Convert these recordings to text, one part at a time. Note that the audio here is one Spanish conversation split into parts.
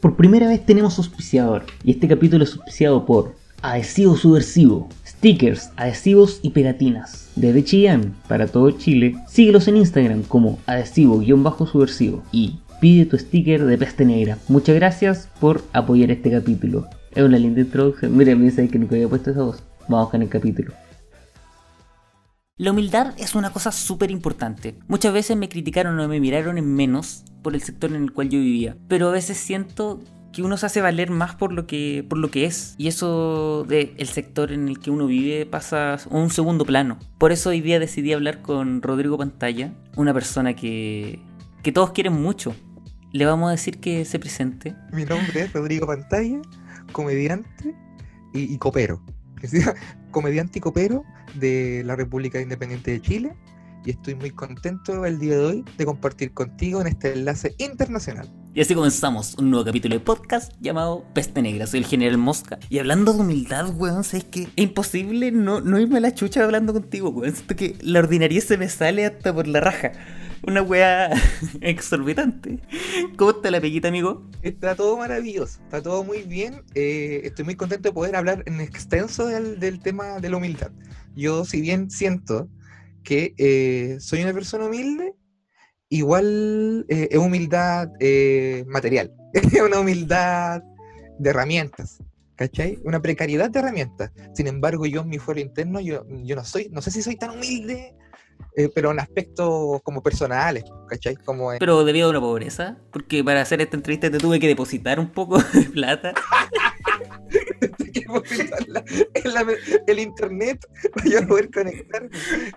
por primera vez tenemos auspiciador. Y este capítulo es auspiciado por Adhesivo Subversivo, stickers, adhesivos y pegatinas. Desde Chillán, para todo Chile, síguelos en Instagram como adhesivo-subversivo y pide tu sticker de peste negra. Muchas gracias por apoyar este capítulo. Es una linda introducción. Mira, me dice que nunca había puesto esa voz. Vamos con el capítulo. La humildad es una cosa súper importante. Muchas veces me criticaron o me miraron en menos por el sector en el cual yo vivía. Pero a veces siento que uno se hace valer más por lo que, por lo que es. Y eso del el sector en el que uno vive pasa a un segundo plano. Por eso hoy día decidí hablar con Rodrigo Pantalla, una persona que, que todos quieren mucho. Le vamos a decir que se presente. Mi nombre es Rodrigo Pantalla, comediante y, y copero. comediante y copero de la República Independiente de Chile y estoy muy contento el día de hoy de compartir contigo en este enlace internacional. Y así comenzamos un nuevo capítulo de podcast llamado Peste Negra. Soy el General Mosca. Y hablando de humildad, weón, ¿sabes que Es imposible no, no irme a la chucha hablando contigo, weón. Siento que la ordinaria se me sale hasta por la raja. Una weá exorbitante. ¿Cómo está la pequita, amigo? Está todo maravilloso, está todo muy bien. Eh, estoy muy contento de poder hablar en extenso del, del tema de la humildad. Yo, si bien siento que eh, soy una persona humilde, igual eh, es humildad eh, material, es una humildad de herramientas, ¿cachai? Una precariedad de herramientas. Sin embargo, yo en mi fuero interno, yo, yo no soy, no sé si soy tan humilde, pero en aspectos como personales, ¿cachai? Como Pero debido a una pobreza, porque para hacer esta entrevista te tuve que depositar un poco de plata. el internet para poder conectar.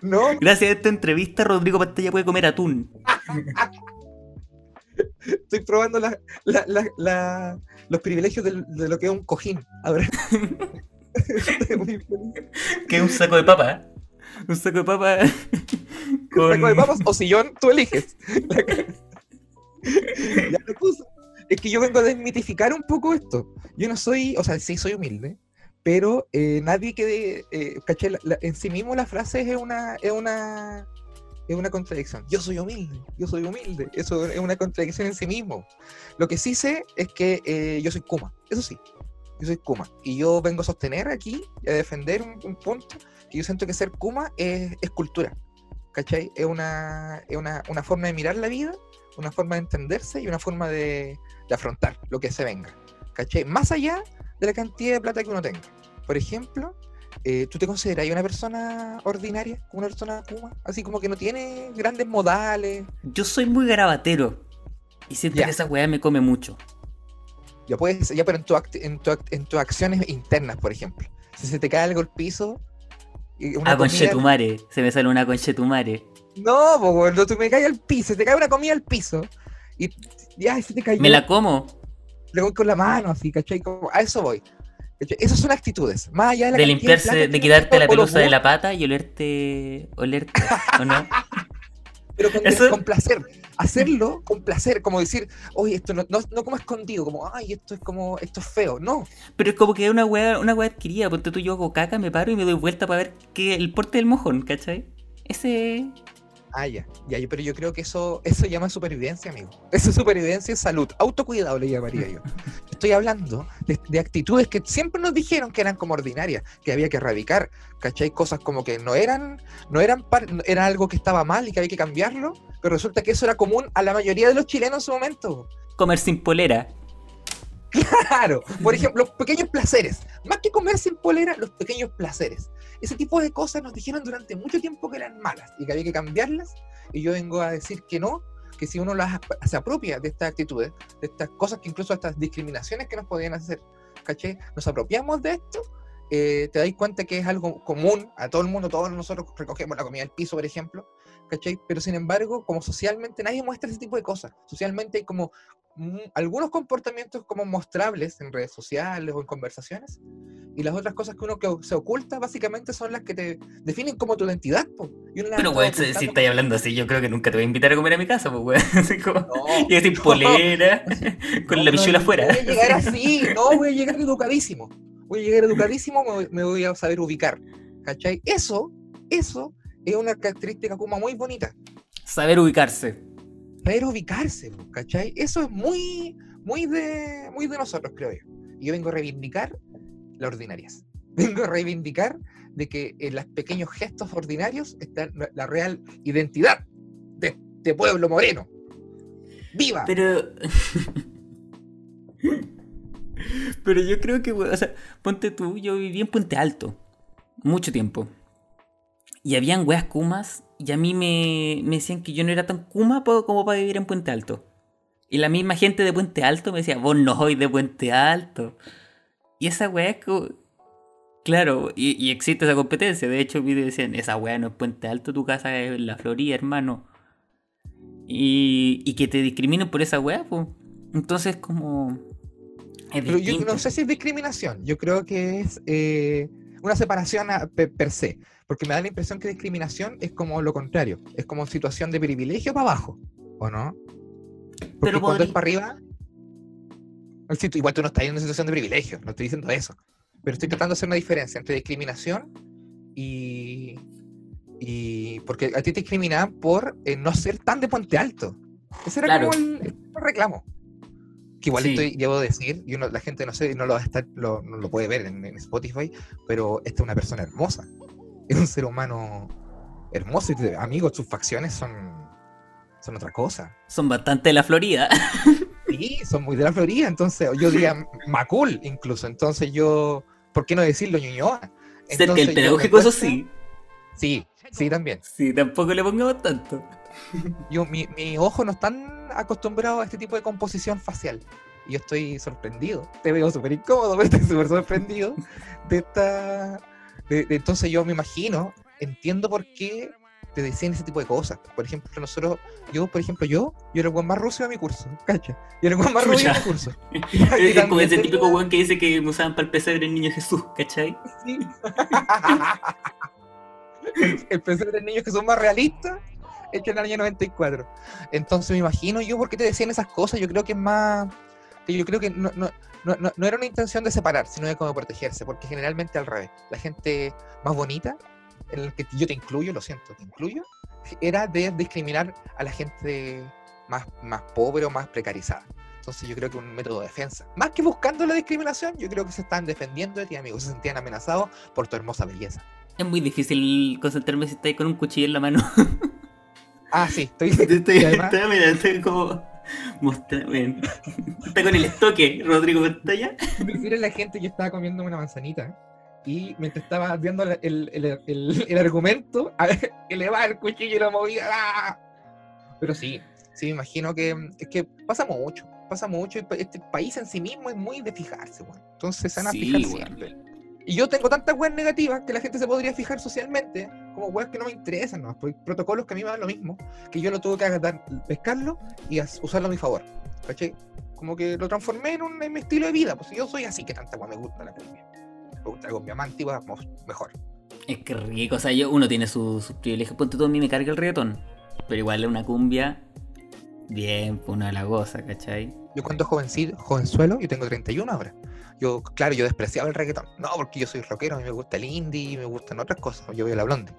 No. Gracias a esta entrevista, Rodrigo Pantalla puede comer atún. Estoy probando los privilegios de, lo que es un cojín. Ahora. que es un saco de papa. ¿eh? Un saco de papa. Con... ¿Un saco de papas o sillón? Tú eliges. es que yo vengo a desmitificar un poco esto. Yo no soy, o sea, sí soy humilde, pero eh, nadie que, eh, caché, en sí mismo la frase es una, es una, es una contradicción. Yo soy humilde, yo soy humilde. Eso es una contradicción en sí mismo. Lo que sí sé es que eh, yo soy Kuma, eso sí. Yo soy Kuma. Y yo vengo a sostener aquí a defender un, punto que yo siento que ser Kuma es, es cultura. ¿Cachai? Es, una, es una, una forma de mirar la vida una forma de entenderse y una forma de, afrontar lo que se venga. ¿Cachai? Más allá de la cantidad de plata que uno tenga. Por ejemplo, eh, ¿tú te consideras una persona ordinaria, como una persona kuma? Así como que no tiene grandes modales. Yo soy muy garabatero. Y siento que esa weá me come mucho. Ya puedes, ya pero en, tu en, en tus acciones internas, por ejemplo. Si se te cae algo al piso. Una ah, conchetumare. Se me sale una conchetumare. No, pues cuando tú me caes al piso, te cae una comida al piso y ya se te cayó. ¿Me la como? Le voy con la mano así, ¿cachai? a eso voy. Esas son actitudes. Más allá de la De limpiarse, de, quitarte la pelusa de la pata y olerte, olerte, ¿o no? Pero con, con, placer. Hacerlo con placer, como decir, oye, esto no, no, como escondido, como, ay, esto es como, esto es feo, no. Pero es como que una weá, una weá adquirida, porque tú yo hago caca, me paro y me doy vuelta para ver que el porte del mojón, ¿cachai? Ese, Ah, ya, ya, pero yo creo que eso, eso llama supervivencia, amigo. Eso es supervivencia y salud. Autocuidado le llamaría yo. Estoy hablando de, actitudes que siempre nos dijeron que eran como ordinarias, que había que erradicar, ¿cachai? Cosas como que no eran, no eran, era algo que estaba mal y que había que cambiarlo, pero resulta que eso era común a la mayoría de los chilenos en su momento. Comer sin polera. Claro, por ejemplo, los pequeños placeres. Más que comer sin polera, los pequeños placeres. Ese tipo de cosas nos dijeron durante mucho tiempo que eran malas y que había que cambiarlas. Y yo vengo a decir que no, que si uno las, se apropia de estas actitudes, de estas cosas que incluso estas discriminaciones que nos podían hacer, ¿caché? Nos apropiamos de esto, eh, te das cuenta que es algo común a todo el mundo, todos nosotros recogemos la comida del piso, por ejemplo, ¿cachai? Pero sin embargo, como socialmente nadie muestra ese tipo de cosas. Socialmente hay como algunos comportamientos como mostrables en redes sociales o en conversaciones, y las otras cosas que uno que se oculta básicamente son las que te definen como tu identidad. Pero, güey, si, estás hablando así, yo creo que nunca te voy a invitar a comer a mi casa, pues, güey. No, y decir polera, con la pichula afuera. Voy a llegar así, no, voy a llegar educadísimo. Voy a llegar educadísimo, me, voy a saber ubicar. ¿Cachai? Eso, eso es una característica como muy bonita. Saber ubicarse saber ubicarse, ¿cachai? Eso es muy, muy de, muy de nosotros, creo yo. Y yo vengo a reivindicar las ordinarias. Vengo a reivindicar de que en los pequeños gestos ordinarios está la- la real identidad de este pueblo moreno. ¡Viva! Pero. Pero yo creo que, o sea, ponte tú, yo viví en Puente Alto. Mucho tiempo. Y habían weas kumas. Y a mí me, me decían que yo no era tan kuma como para vivir en Puente Alto. Y la misma gente de Puente Alto me decía, vos no sois de Puente Alto. Y esa wea es como. Claro, y, y existe esa competencia. De hecho, vi decían, esa wea no es Puente Alto, tu casa es la Florida, hermano. Y, y que te discriminen por esa wea, pues. Entonces, como. Es Pero yo no sé si es discriminación. Yo creo que es eh, una separación a- pe- per, se. Porque me da la impresión que discriminación es como lo contrario. Es como situación de privilegio para abajo. ¿O no? Porque Pero cuando es podría- para arriba. igual tú no estás en una situación de privilegio. No estoy diciendo eso. Pero estoy tratando de hacer una diferencia entre discriminación y. y porque a ti te discriminaban por eh, no ser tan de puente alto. Ese era Claro. como el, el reclamo. Que igual Sí. estoy, debo decir, y uno- la gente no sé, no lo, va a estar, lo, no lo puede ver en, en Spotify, pero esta es una persona hermosa. Es un ser humano hermoso y amigo, sus facciones son, son otra cosa. Son bastante de la Florida. Sí, son muy de la Florida, entonces yo diría Macul incluso, entonces yo, ¿por qué no decirlo Ñuñoa? Cerca me pedagógico, eso sí. Sí, sí, también. Sí, tampoco le pongamos tanto. Yo, mi, mi ojo no están acostumbrados a este tipo de composición facial. Y yo estoy sorprendido. Te veo súper incómodo, pero estoy súper sorprendido de esta. De- de- entonces yo me imagino, entiendo por qué te decían ese tipo de cosas. Por ejemplo, nosotros, yo, por ejemplo, yo, yo era el buen más ruso de mi curso, ¿cacha? Yo era el buen más rubio de mi curso. Es como ese tenía- típico weón que dice que me usaban para el pesebre el niño Jesús, ¿cachai? Sí. el, el pensar de niños que son más realistas hecho en el año 94. Entonces me imagino yo por qué te decían esas cosas. Yo creo que es más. que yo creo que no, no, no, no- no era una intención de separar, sino de como protegerse, porque generalmente al revés. La gente más bonita, en el que yo te incluyo, lo siento, te incluyo, era de discriminar a la gente más, más pobre o más precarizada. Entonces yo creo que un método de defensa. Más que buscando la discriminación, yo creo que se están defendiendo de ti, amigos. Se sentían amenazados por tu hermosa belleza. Es muy difícil concentrarme si estáis con un cuchillo en la mano. Ah, sí, estoy... Estoy, además- estoy- mira, estoy como. Mostrame. Está con el estoque, Rodrigo Pantalla. decir a la gente que estaba comiendo una manzanita y mientras estaba viendo el, el, el- el- argumento, a ver, elevaba el cuchillo y lo movía. ¡ah! Pero sí, sí, me imagino que es que pasa mucho, pasa mucho. y Este país en sí mismo es muy de fijarse. Entonces se van a Sí, fijar weón. siempre. Y yo tengo tantas weas negativas que la gente se podría fijar socialmente, como weas que no me interesan, ¿no? Pues, protocolos que a mí me dan lo mismo, que yo lo tuve que agarrar, pescarlo y usarlo a mi favor. ¿Cachai? Como que lo transformé en, un, mi estilo de vida. Pues yo soy así que tanta wea me gusta la cumbia. Me gusta la cumbia más antigua, mejor. Es que rico, o sea, yo, uno tiene su- sus privilegios. Ponte tú a mí me carga el reggaetón. Pero igual una cumbia. Bien, pues uno la ¿cachai? Yo cuando jovencito, jovenzuelo, yo tengo 31 ahora. Yo, claro, yo despreciaba el reggaetón. No, porque yo soy rockero, a mí me gusta el indie, me gustan otras cosas. Yo veo la blonde.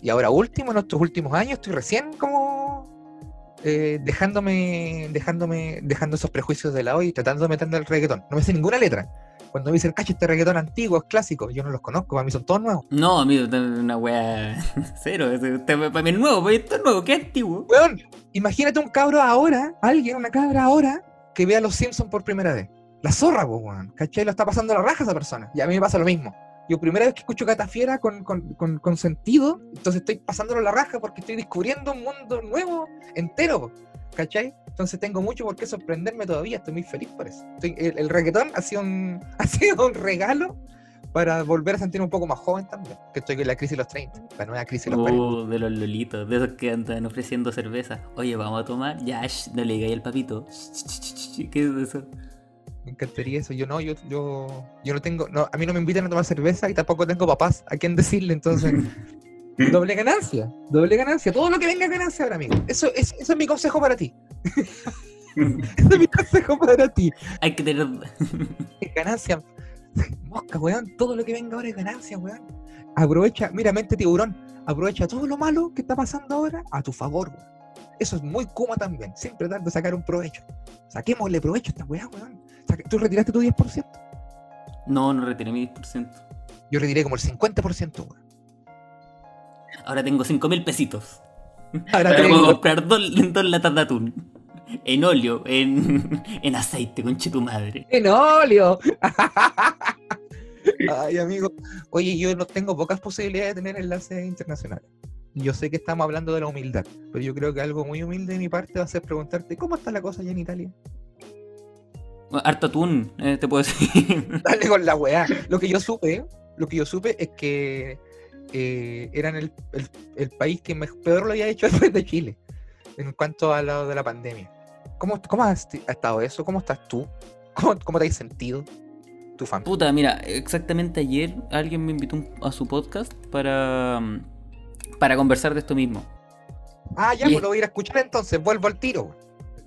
Y ahora último, en estos últimos años, estoy recién como eh, dejándome, dejándome, dejando esos prejuicios de lado y tratando de meterme el reggaetón. No me sé ninguna letra. Cuando me dicen, cacho, este reggaetón antiguo, es clásico, yo no los conozco, para mí son todos nuevos. No, amigo, una wea cero. este Para mí es nuevo, para mí esto es nuevo, qué antiguo. Weón, imagínate un cabro ahora, alguien, una cabra ahora, que vea a los Simpsons por primera vez. La zorra, pues, weón. ¿Cachai? Lo está pasando la raja esa persona. Y a mí me pasa lo mismo. Yo primera vez que escucho Catafiera con, con, con, con sentido, entonces estoy pasándolo la raja porque estoy descubriendo un mundo nuevo, entero, ¿cachai? Entonces tengo mucho por qué sorprenderme todavía, estoy muy feliz por eso. Estoy- el, el reggaetón ha sido, un, ha sido un regalo para volver a sentirme un poco más joven también, que estoy en la crisis de los 30, la nueva crisis de los 40. Uh, de los lolitos, de esos que andan ofreciendo cerveza. Oye, vamos a tomar. Ya, shh, no le digáis al papito. ¿Qué es eso? Me encantaría eso. Yo no, yo, yo, yo no tengo, no, a mí no me invitan a tomar cerveza y tampoco tengo papás a quien decirle, entonces, doble ganancia, doble ganancia, todo lo que venga es ganancia ahora, amigo. Eso, es, eso es mi consejo para ti. Ese es mi consejo para ti. Hay que tener. Ganancia. Mosca, weón, todo lo que venga ahora es ganancia, weón. Aprovecha, mira, mente tiburón, aprovecha todo lo malo que está pasando ahora a tu favor, weón. Eso es muy Kuma también. Siempre de sacar un provecho. Saquémosle provecho a esta weá, weón. ¿Tú retiraste tu 10%? No, no retiré mi 10%. Yo retiré como el 50%, weón. Ahora tengo 5 mil pesitos. Ahora Ahora tengo- puedo comprar dos, dos latas de atún. En óleo, en, en aceite, conche tu madre. ¡En óleo! Ay, amigo. Oye, yo no tengo pocas posibilidades de tener enlaces internacionales. Yo sé que estamos hablando de la humildad, pero yo creo que algo muy humilde de mi parte va a ser preguntarte cómo está la cosa allá en Italia. Harto atún, eh, te puedo decir. Dale con la weá. Lo que yo supe, lo que yo supe es que eh, eran el, el- el país que peor lo había hecho después de Chile en cuanto a lo de la pandemia. ¿Cómo, cómo has ha estado eso? ¿Cómo estás tú? ¿Cómo, cómo te has sentido? Tu familia. Puta, mira, exactamente ayer alguien me invitó a su podcast para, para conversar de esto mismo. Ah, ya, Y- pues lo voy a ir a escuchar entonces, vuelvo al tiro.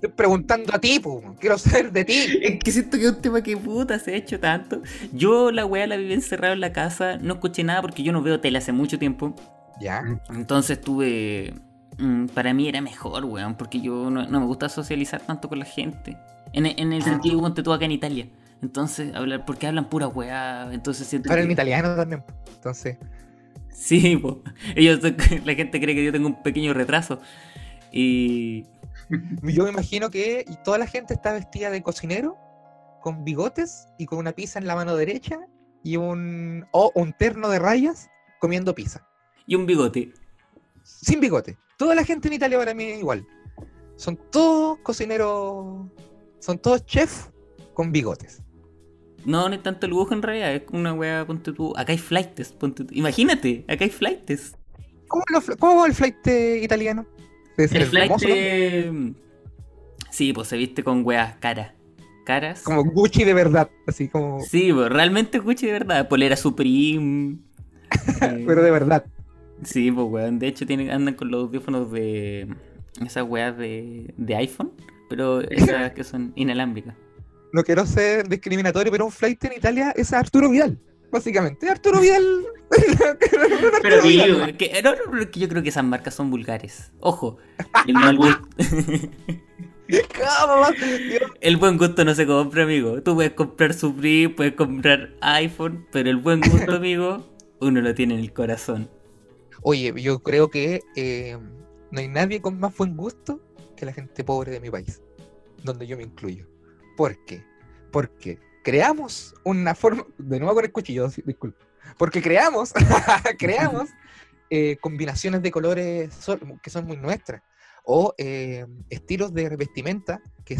Estoy preguntando a ti, pues, quiero saber de ti. Es que siento que es un tema que puta se ha hecho tanto. Yo la weá la viví encerrado en la casa, no escuché nada porque yo no veo tele hace mucho tiempo. Ya. Entonces tuve... mm, Para mí era mejor, weón, porque yo no, no me gusta socializar tanto con la gente. En, en el sentido, ponte tú acá en Italia. Entonces, hablar, porque hablan pura weá. Entonces siento en que- italiano también. po. Entonces, Sí, po. Ellos, la gente cree que yo tengo un pequeño retraso. Y... yo me imagino que toda la gente está vestida de cocinero, con bigotes y con una pizza en la mano derecha y un, o un terno de rayas comiendo pizza. Y un bigote. Sin bigote. Toda la gente en Italia para mí es igual. Son todos cocineros, son todos chefs con bigotes. No, no es tanto lujo en realidad, es una weá, ponte tú. Acá hay flights, ponte tú. Imagínate, acá hay flights. ¿Cómo, lo cómo va el flight eh, italiano? Debe ser El flight. eh, Sí, pues se viste con weas caras. Caras. Como Gucci de verdad, así como... Sí, pues realmente Gucci de verdad. Polera Supreme. eh, Pero de verdad. Sí, pues weón. De hecho tienen, andan con los audífonos de. Esas weas de, de iPhone. Pero esas que son inalámbricas. No quiero ser discriminatorio, pero un flight en Italia es Arturo Vidal, básicamente. Arturo Vidal. Pero que, no, no, pero es que yo creo que esas marcas son vulgares. Ojo, el mal gusto, el buen gusto no se compra, amigo. Tú puedes comprar Supreme, puedes comprar iPhone, pero el buen gusto, amigo, uno lo tiene en el corazón. Oye, yo creo que eh, no hay nadie con más buen gusto que la gente pobre de mi país, donde yo me incluyo. ¿Por qué? Porque creamos una forma, de nuevo con el cuchillo, sí, disculpa, porque creamos, creamos eh, combinaciones de colores so- que son muy nuestras, o eh, estilos de vestimenta que,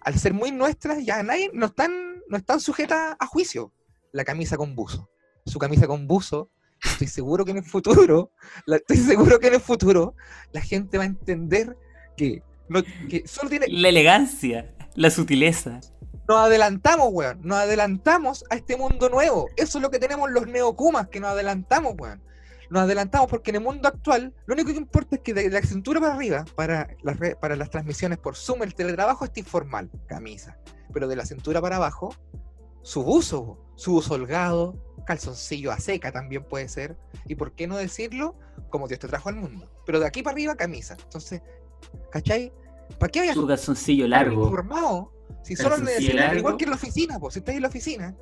al ser muy nuestras ya nadie, no están, no están sujetas a juicio. La camisa con buzo, su camisa con buzo, estoy seguro que en el futuro, estoy seguro que en el futuro la gente va a entender que, que solo tiene, La elegancia, la sutileza. Nos adelantamos, weón. Nos adelantamos a este mundo nuevo. Eso es lo que tenemos los neokumas, que nos adelantamos, weón. Nos adelantamos porque en el mundo actual lo único que importa es que de la cintura para arriba, para las, re- para las transmisiones por Zoom, el teletrabajo está informal, camisa. Pero de la cintura para abajo, su buzo, su buzo holgado, calzoncillo a seca también puede ser. Y por qué no decirlo, como Dios te trajo al mundo. Pero de aquí para arriba, camisa. Entonces, ¿cachai? ¿Para qué vayas Su calzoncillo largo. informado. Si solo le largo. igual que en la oficina, pues, si estás en la oficina,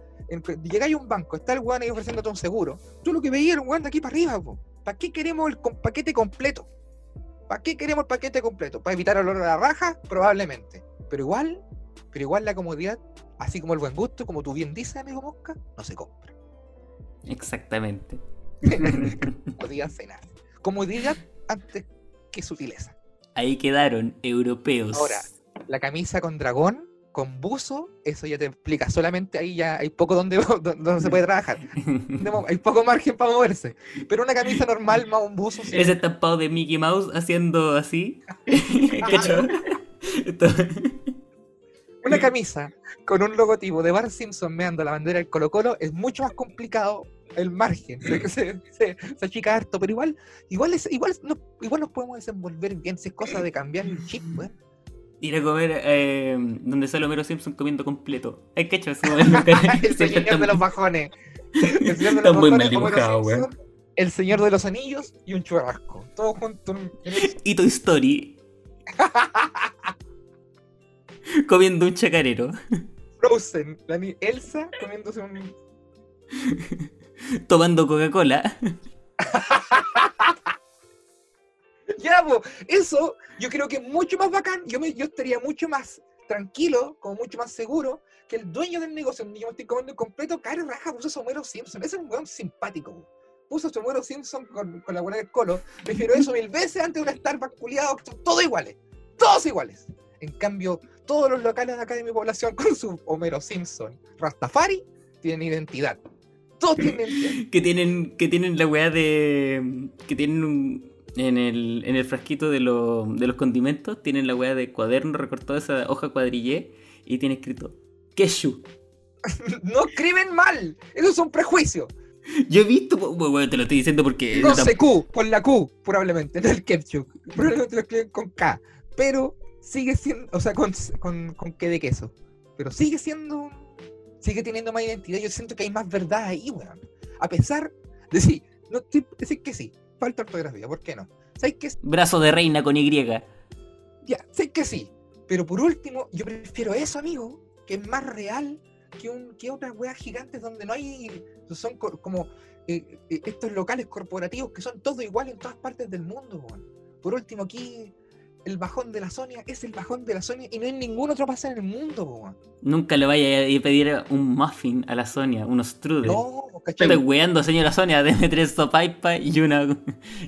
llegáis a un banco, está el weón ahí ofreciéndote un seguro, tú lo que veías era un weón de aquí para arriba, pues. ¿Para qué queremos el paquete completo? ¿Para qué queremos el paquete completo? ¿Para evitar olor a la raja? Probablemente. Pero igual, pero igual la comodidad, así como el buen gusto, como tú bien dices, amigo Mosca, no se compra. Exactamente. Comodidad cenar. Comodidad antes que sutileza. Ahí quedaron europeos. Ahora, la camisa con dragón, con buzo, eso ya te explica. Solamente ahí ya hay poco donde, donde se puede trabajar. Hay poco margen para moverse. Pero una camisa normal más un buzo. sí. Ese estampado de Mickey Mouse haciendo así. Una camisa con un logotipo de Bar Simpson meando la bandera del Colo Colo es mucho más complicado el margen. Se, se, se- se achica harto, pero igual, igual, es, igual, no- igual nos podemos desenvolver bien si es cosa de cambiar el chip, weón. Ir a comer eh, donde sale Homero Simpson comiendo completo. ¿Hay cachado ese momento? El señor de los bajones. El señor de Está los muy mal bajones, dibujado, Simpson. El señor de los anillos y un churrasco. En un Y Toy Story. comiendo un chacarero. Frozen, la ni- Elsa comiéndose un. Tomando Coca-Cola. Ya, po, eso yo creo que es mucho más bacán. Yo, me, yo estaría mucho más tranquilo, como mucho más seguro, que el dueño del negocio, donde yo me estoy comiendo completo, cara raja, puso su Homero Simpson. Ese es un weón simpático. Puso su Homero Simpson con, con la buena del colo. Prefiero eso mil veces antes de un Starbucks culiado, todos iguales. Todos iguales. En cambio, todos los locales de acá de mi población con su Homero Simpson Rastafari tienen identidad. Todos tienen identidad. Que tienen, que tienen la weá de. Que tienen un. En el, en el frasquito de, lo- de los condimentos, tienen la weá de cuaderno recortado esa hoja cuadrillé y tiene escrito Keshu. No escriben mal. Eso es un prejuicio. Yo he visto, bueno, te lo estoy diciendo porque No sé Q, con la Q, probablemente, no el ketchup. Probablemente lo escriben con K. Pero sigue siendo, o sea, con, con, con K de queso. Pero sigue siendo, sigue teniendo más identidad. Yo siento que hay más verdad ahí, weón. A pesar de sí, no estoy- decir que sí, falta ortografía, ¿por qué no? ¿Sabes que Brazo de reina con Y. Ya, sé que sí. Pero por último, yo prefiero eso, amigo, que es más real que, un, que otras weas gigantes donde no hay. Son co- como eh, eh, estos locales corporativos que son todos iguales en todas partes del mundo, weón. Por último, aquí el bajón de la Sonia es el bajón de la Sonia y no hay ningún otro pase en el mundo, weón. Nunca le vaya a pedir un muffin a la Sonia, unos strudel. No, ¿cachai? Estoy weando, señora Sonia, deme tres sopaipas y una,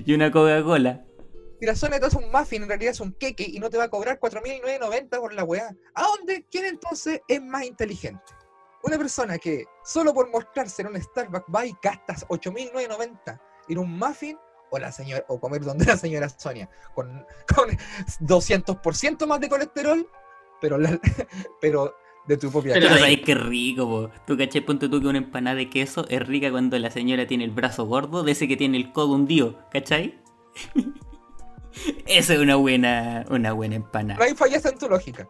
y una Coca-Cola. Si la Sonia te hace un muffin, en realidad es un queque y no te va a cobrar 4.990 por la weá. ¿A dónde? ¿Quién entonces es más inteligente? Una persona que solo por mostrarse en un Starbucks va y gastas 8.990 en un muffin o la señora o comer donde la señora Sonia con, con 200% más de colesterol, pero la- pero de tu propia Pero sabes qué rico, po. Tú caché, ponte tú que una empanada de queso es rica cuando la señora tiene el brazo gordo de ese que tiene el codo hundido, ¿cachai? Esa es una buena, una buena No empanada. hay fallas en tu lógica.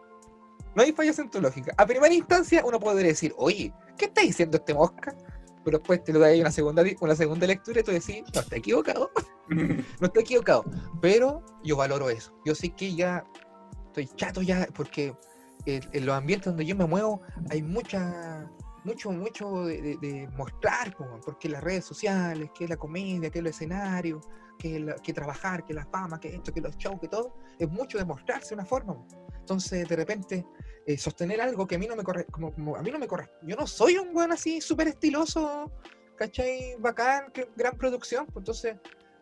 No hay fallas en tu lógica. A primera instancia uno podría decir, oye, ¿qué está diciendo este mosca? Pero después te lo da ahí una segunda, una segunda lectura y tú decís, no, está equivocado. no está equivocado. Pero yo valoro eso. Yo sé que ya estoy chato ya porque en, en los ambientes donde yo me muevo hay mucha mucho, mucho de, de- de mostrar, po, porque las redes sociales, que la comedia, que el escenario, que, la- que trabajar, que la fama, que esto, que los shows, que todo, es mucho de mostrarse de una forma. Entonces, de repente, eh, sostener algo que a mí no me corre, como, como a mí no me corre. Yo no soy un weón así súper estiloso, ¿cachai? Bacán, que, gran producción. pues, entonces,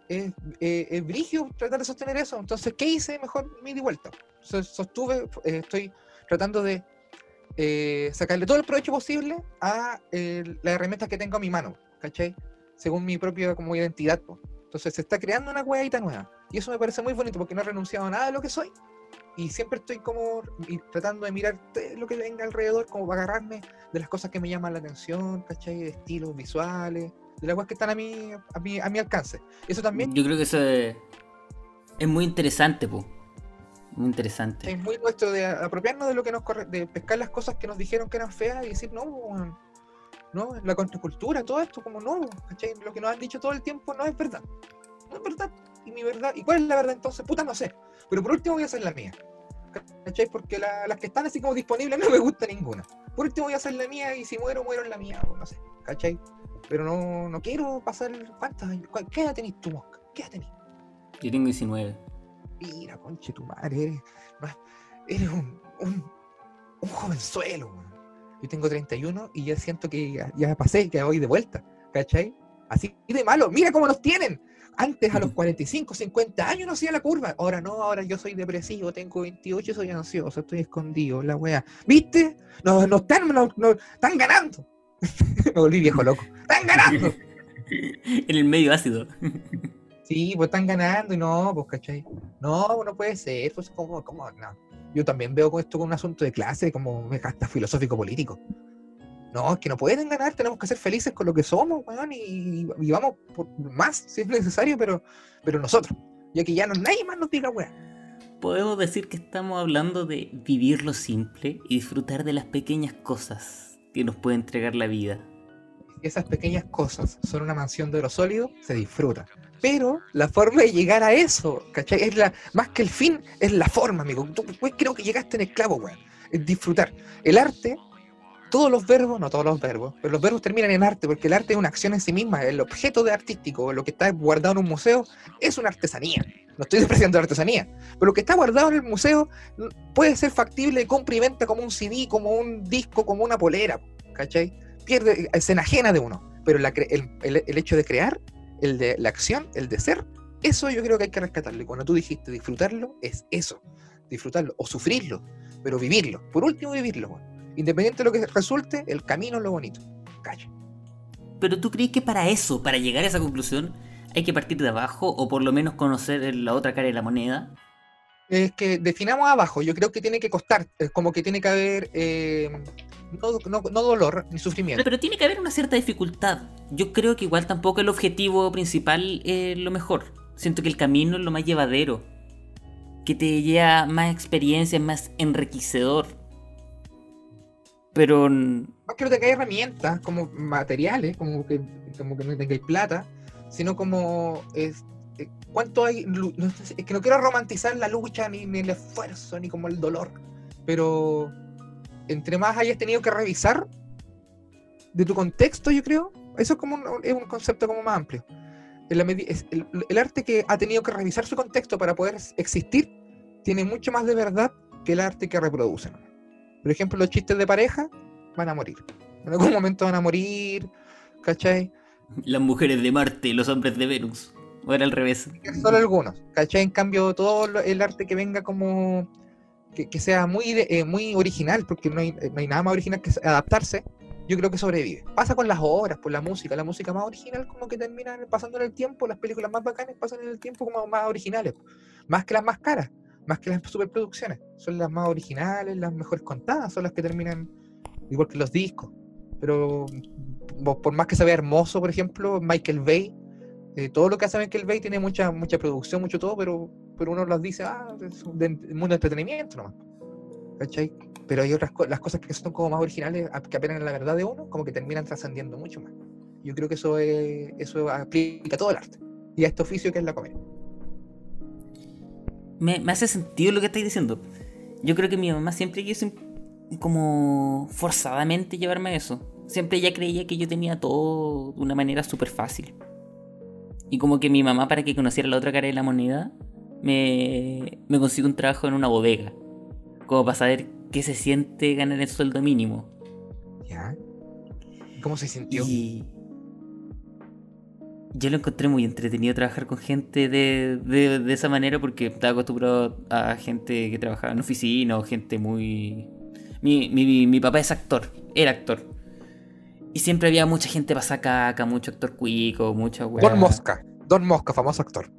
es eh, es brigio tratar de sostener eso. Entonces, ¿qué hice? Mejor me di vuelta. So- sostuve, eh, estoy tratando de eh, sacarle todo el provecho posible a eh, las herramientas que tengo a mi mano, ¿cachai? Según mi propia como identidad. po. Entonces se está creando una hueadita nueva. Y eso me parece muy bonito porque no he renunciado a nada de lo que soy. Y siempre estoy como tratando de mirar lo que venga alrededor, como para agarrarme de las cosas que me llaman la atención, ¿cachai? De estilos visuales, de las cosas que están a mi, a mi, a mi alcance. Eso también Yo creo que eso es, es muy interesante, po. Muy interesante. es muy nuestro de apropiarnos de lo que nos corre, de pescar las cosas que nos dijeron que eran feas y decir, no, weón, no, la contracultura, todo esto, como no, ¿cachai? Lo que nos han dicho todo el tiempo no es verdad. No es verdad. Y mi verdad, ¿y cuál es la verdad entonces? Puta, no sé. Pero por último voy a hacer la mía. ¿Cachai? Porque la- las que están así como disponibles no me gusta ninguna. Por último voy a hacer la mía y si muero, muero en la mía, no sé. ¿Cachai? Pero no, no quiero pasar. ¿Cuántas? ¿Qué edad tenés tú, Mosca? ¿Qué edad tenés? Yo tengo 19. Mira, conche tu madre, eres, eres un, un, un jovenzuelo. Yo tengo 31 y ya siento que ya, ya pasé, que voy de vuelta, ¿cachai? Así de malo, mira cómo nos tienen. Antes a los 45, 50 años no hacía la curva. Ahora no, ahora yo soy depresivo, tengo 28 y soy ansioso, estoy escondido, la wea. ¿Viste? No, no están, no, no- están ganando. Me volví viejo loco. ¡Están ganando! en el medio ácido. Sí, pues están ganando y no, pues, ¿cachai? No, pues, no puede ser, pues, como, como, no. Yo también veo con esto como un asunto de clase, como hasta filosófico político. No, es que no pueden ganar, tenemos que ser felices con lo que somos, weón, y, y vamos por más si es necesario, pero, pero nosotros, ya que ya no nadie más nos diga, weón. Podemos decir que estamos hablando de vivir lo simple y disfrutar de las pequeñas cosas que nos puede entregar la vida. Si esas pequeñas cosas son una mansión de oro sólido, se disfruta. Pero la forma de llegar a eso, ¿cachai? Es la, más que el fin, es la forma, amigo. Tú, creo que llegaste en el clavo, weón. Es disfrutar. El arte, todos los verbos, no todos los verbos, pero los verbos terminan en arte, porque el arte es una acción en sí misma. El objeto de artístico, lo que está guardado en un museo, es una artesanía. No estoy despreciando la artesanía, pero lo que está guardado en el museo puede ser factible de compra y venta como un CD, como un disco, como una polera, ¿cachai? Pierde, se enajena de uno. Pero el hecho de crear el de la acción, el de ser, eso yo creo que hay que rescatarlo. Y cuando tú dijiste disfrutarlo, es eso, disfrutarlo o sufrirlo, pero vivirlo. Por último, vivirlo. Independiente de lo que resulte, el camino es lo bonito. Calla. Pero tú crees que para eso, para llegar a esa conclusión, hay que partir de abajo o por lo menos conocer la otra cara de la moneda. Es que definamos abajo, yo creo que tiene que costar, es como que tiene que haber eh, no, dolor ni sufrimiento. Pero, tiene que haber una cierta dificultad. Yo creo que igual tampoco el objetivo principal es lo mejor. Siento que el camino es lo más llevadero. Que te lleva más experiencia, más enriquecedor. Pero. Más que no tengáis herramientas como materiales, como que, como que no tengáis plata, sino como. Es, eh, ¿Cuánto hay.? es que no quiero romantizar la lucha, ni, ni el esfuerzo, ni como el dolor. Pero entre más hayas tenido que revisar de tu contexto, yo creo, eso es como un, es un concepto como más amplio. el, el, arte que ha tenido que revisar su contexto para poder existir tiene mucho más de verdad que el arte que reproducen. Por ejemplo, los chistes de pareja van a morir. En algún momento van a morir, ¿cachai? Las mujeres de Marte, los hombres de Venus. O era al revés. Solo algunos, ¿cachai? En cambio, todo el arte que venga como que, sea muy, eh, muy original, porque no hay, no hay, nada más original que adaptarse, yo creo que sobrevive. Pasa con las obras, por la música, la música más original como que termina pasando en el tiempo, las películas más bacanas pasan en el tiempo como más originales, más que las más caras, más que las superproducciones, son las más originales, las mejores contadas, son las que terminan igual que los discos. Pero por más que se vea hermoso, por ejemplo, Michael Bay, eh, todo lo que hace Michael Bay tiene mucha, mucha producción, mucho todo, pero pero uno las dice, ah, es un mundo de entretenimiento nomás. ¿Cachai? Pero hay otras las cosas que son como más originales, que apelan a la verdad de uno, como que terminan trascendiendo mucho más. Yo creo que eso es, eso aplica a todo el arte y a este oficio que es la comedia. Me, me hace sentido lo que estáis diciendo. Yo creo que mi mamá siempre quiso como forzadamente llevarme a eso. Siempre ella creía que yo tenía todo de una manera súper fácil. Y como que mi mamá, para que conociera la otra cara de la moneda, me, me consigo un trabajo en una bodega. Como para saber qué se siente ganar el sueldo mínimo. ¿Ya? ¿Cómo se sintió? Y yo lo encontré muy entretenido trabajar con gente de, de, esa manera porque estaba acostumbrado a gente que trabajaba en oficina o gente muy... Mi, mi, mi papá es actor, era actor. Y siempre había mucha gente para caca, mucho actor cuico, mucha weá. Don Mosca, Don Mosca, famoso actor.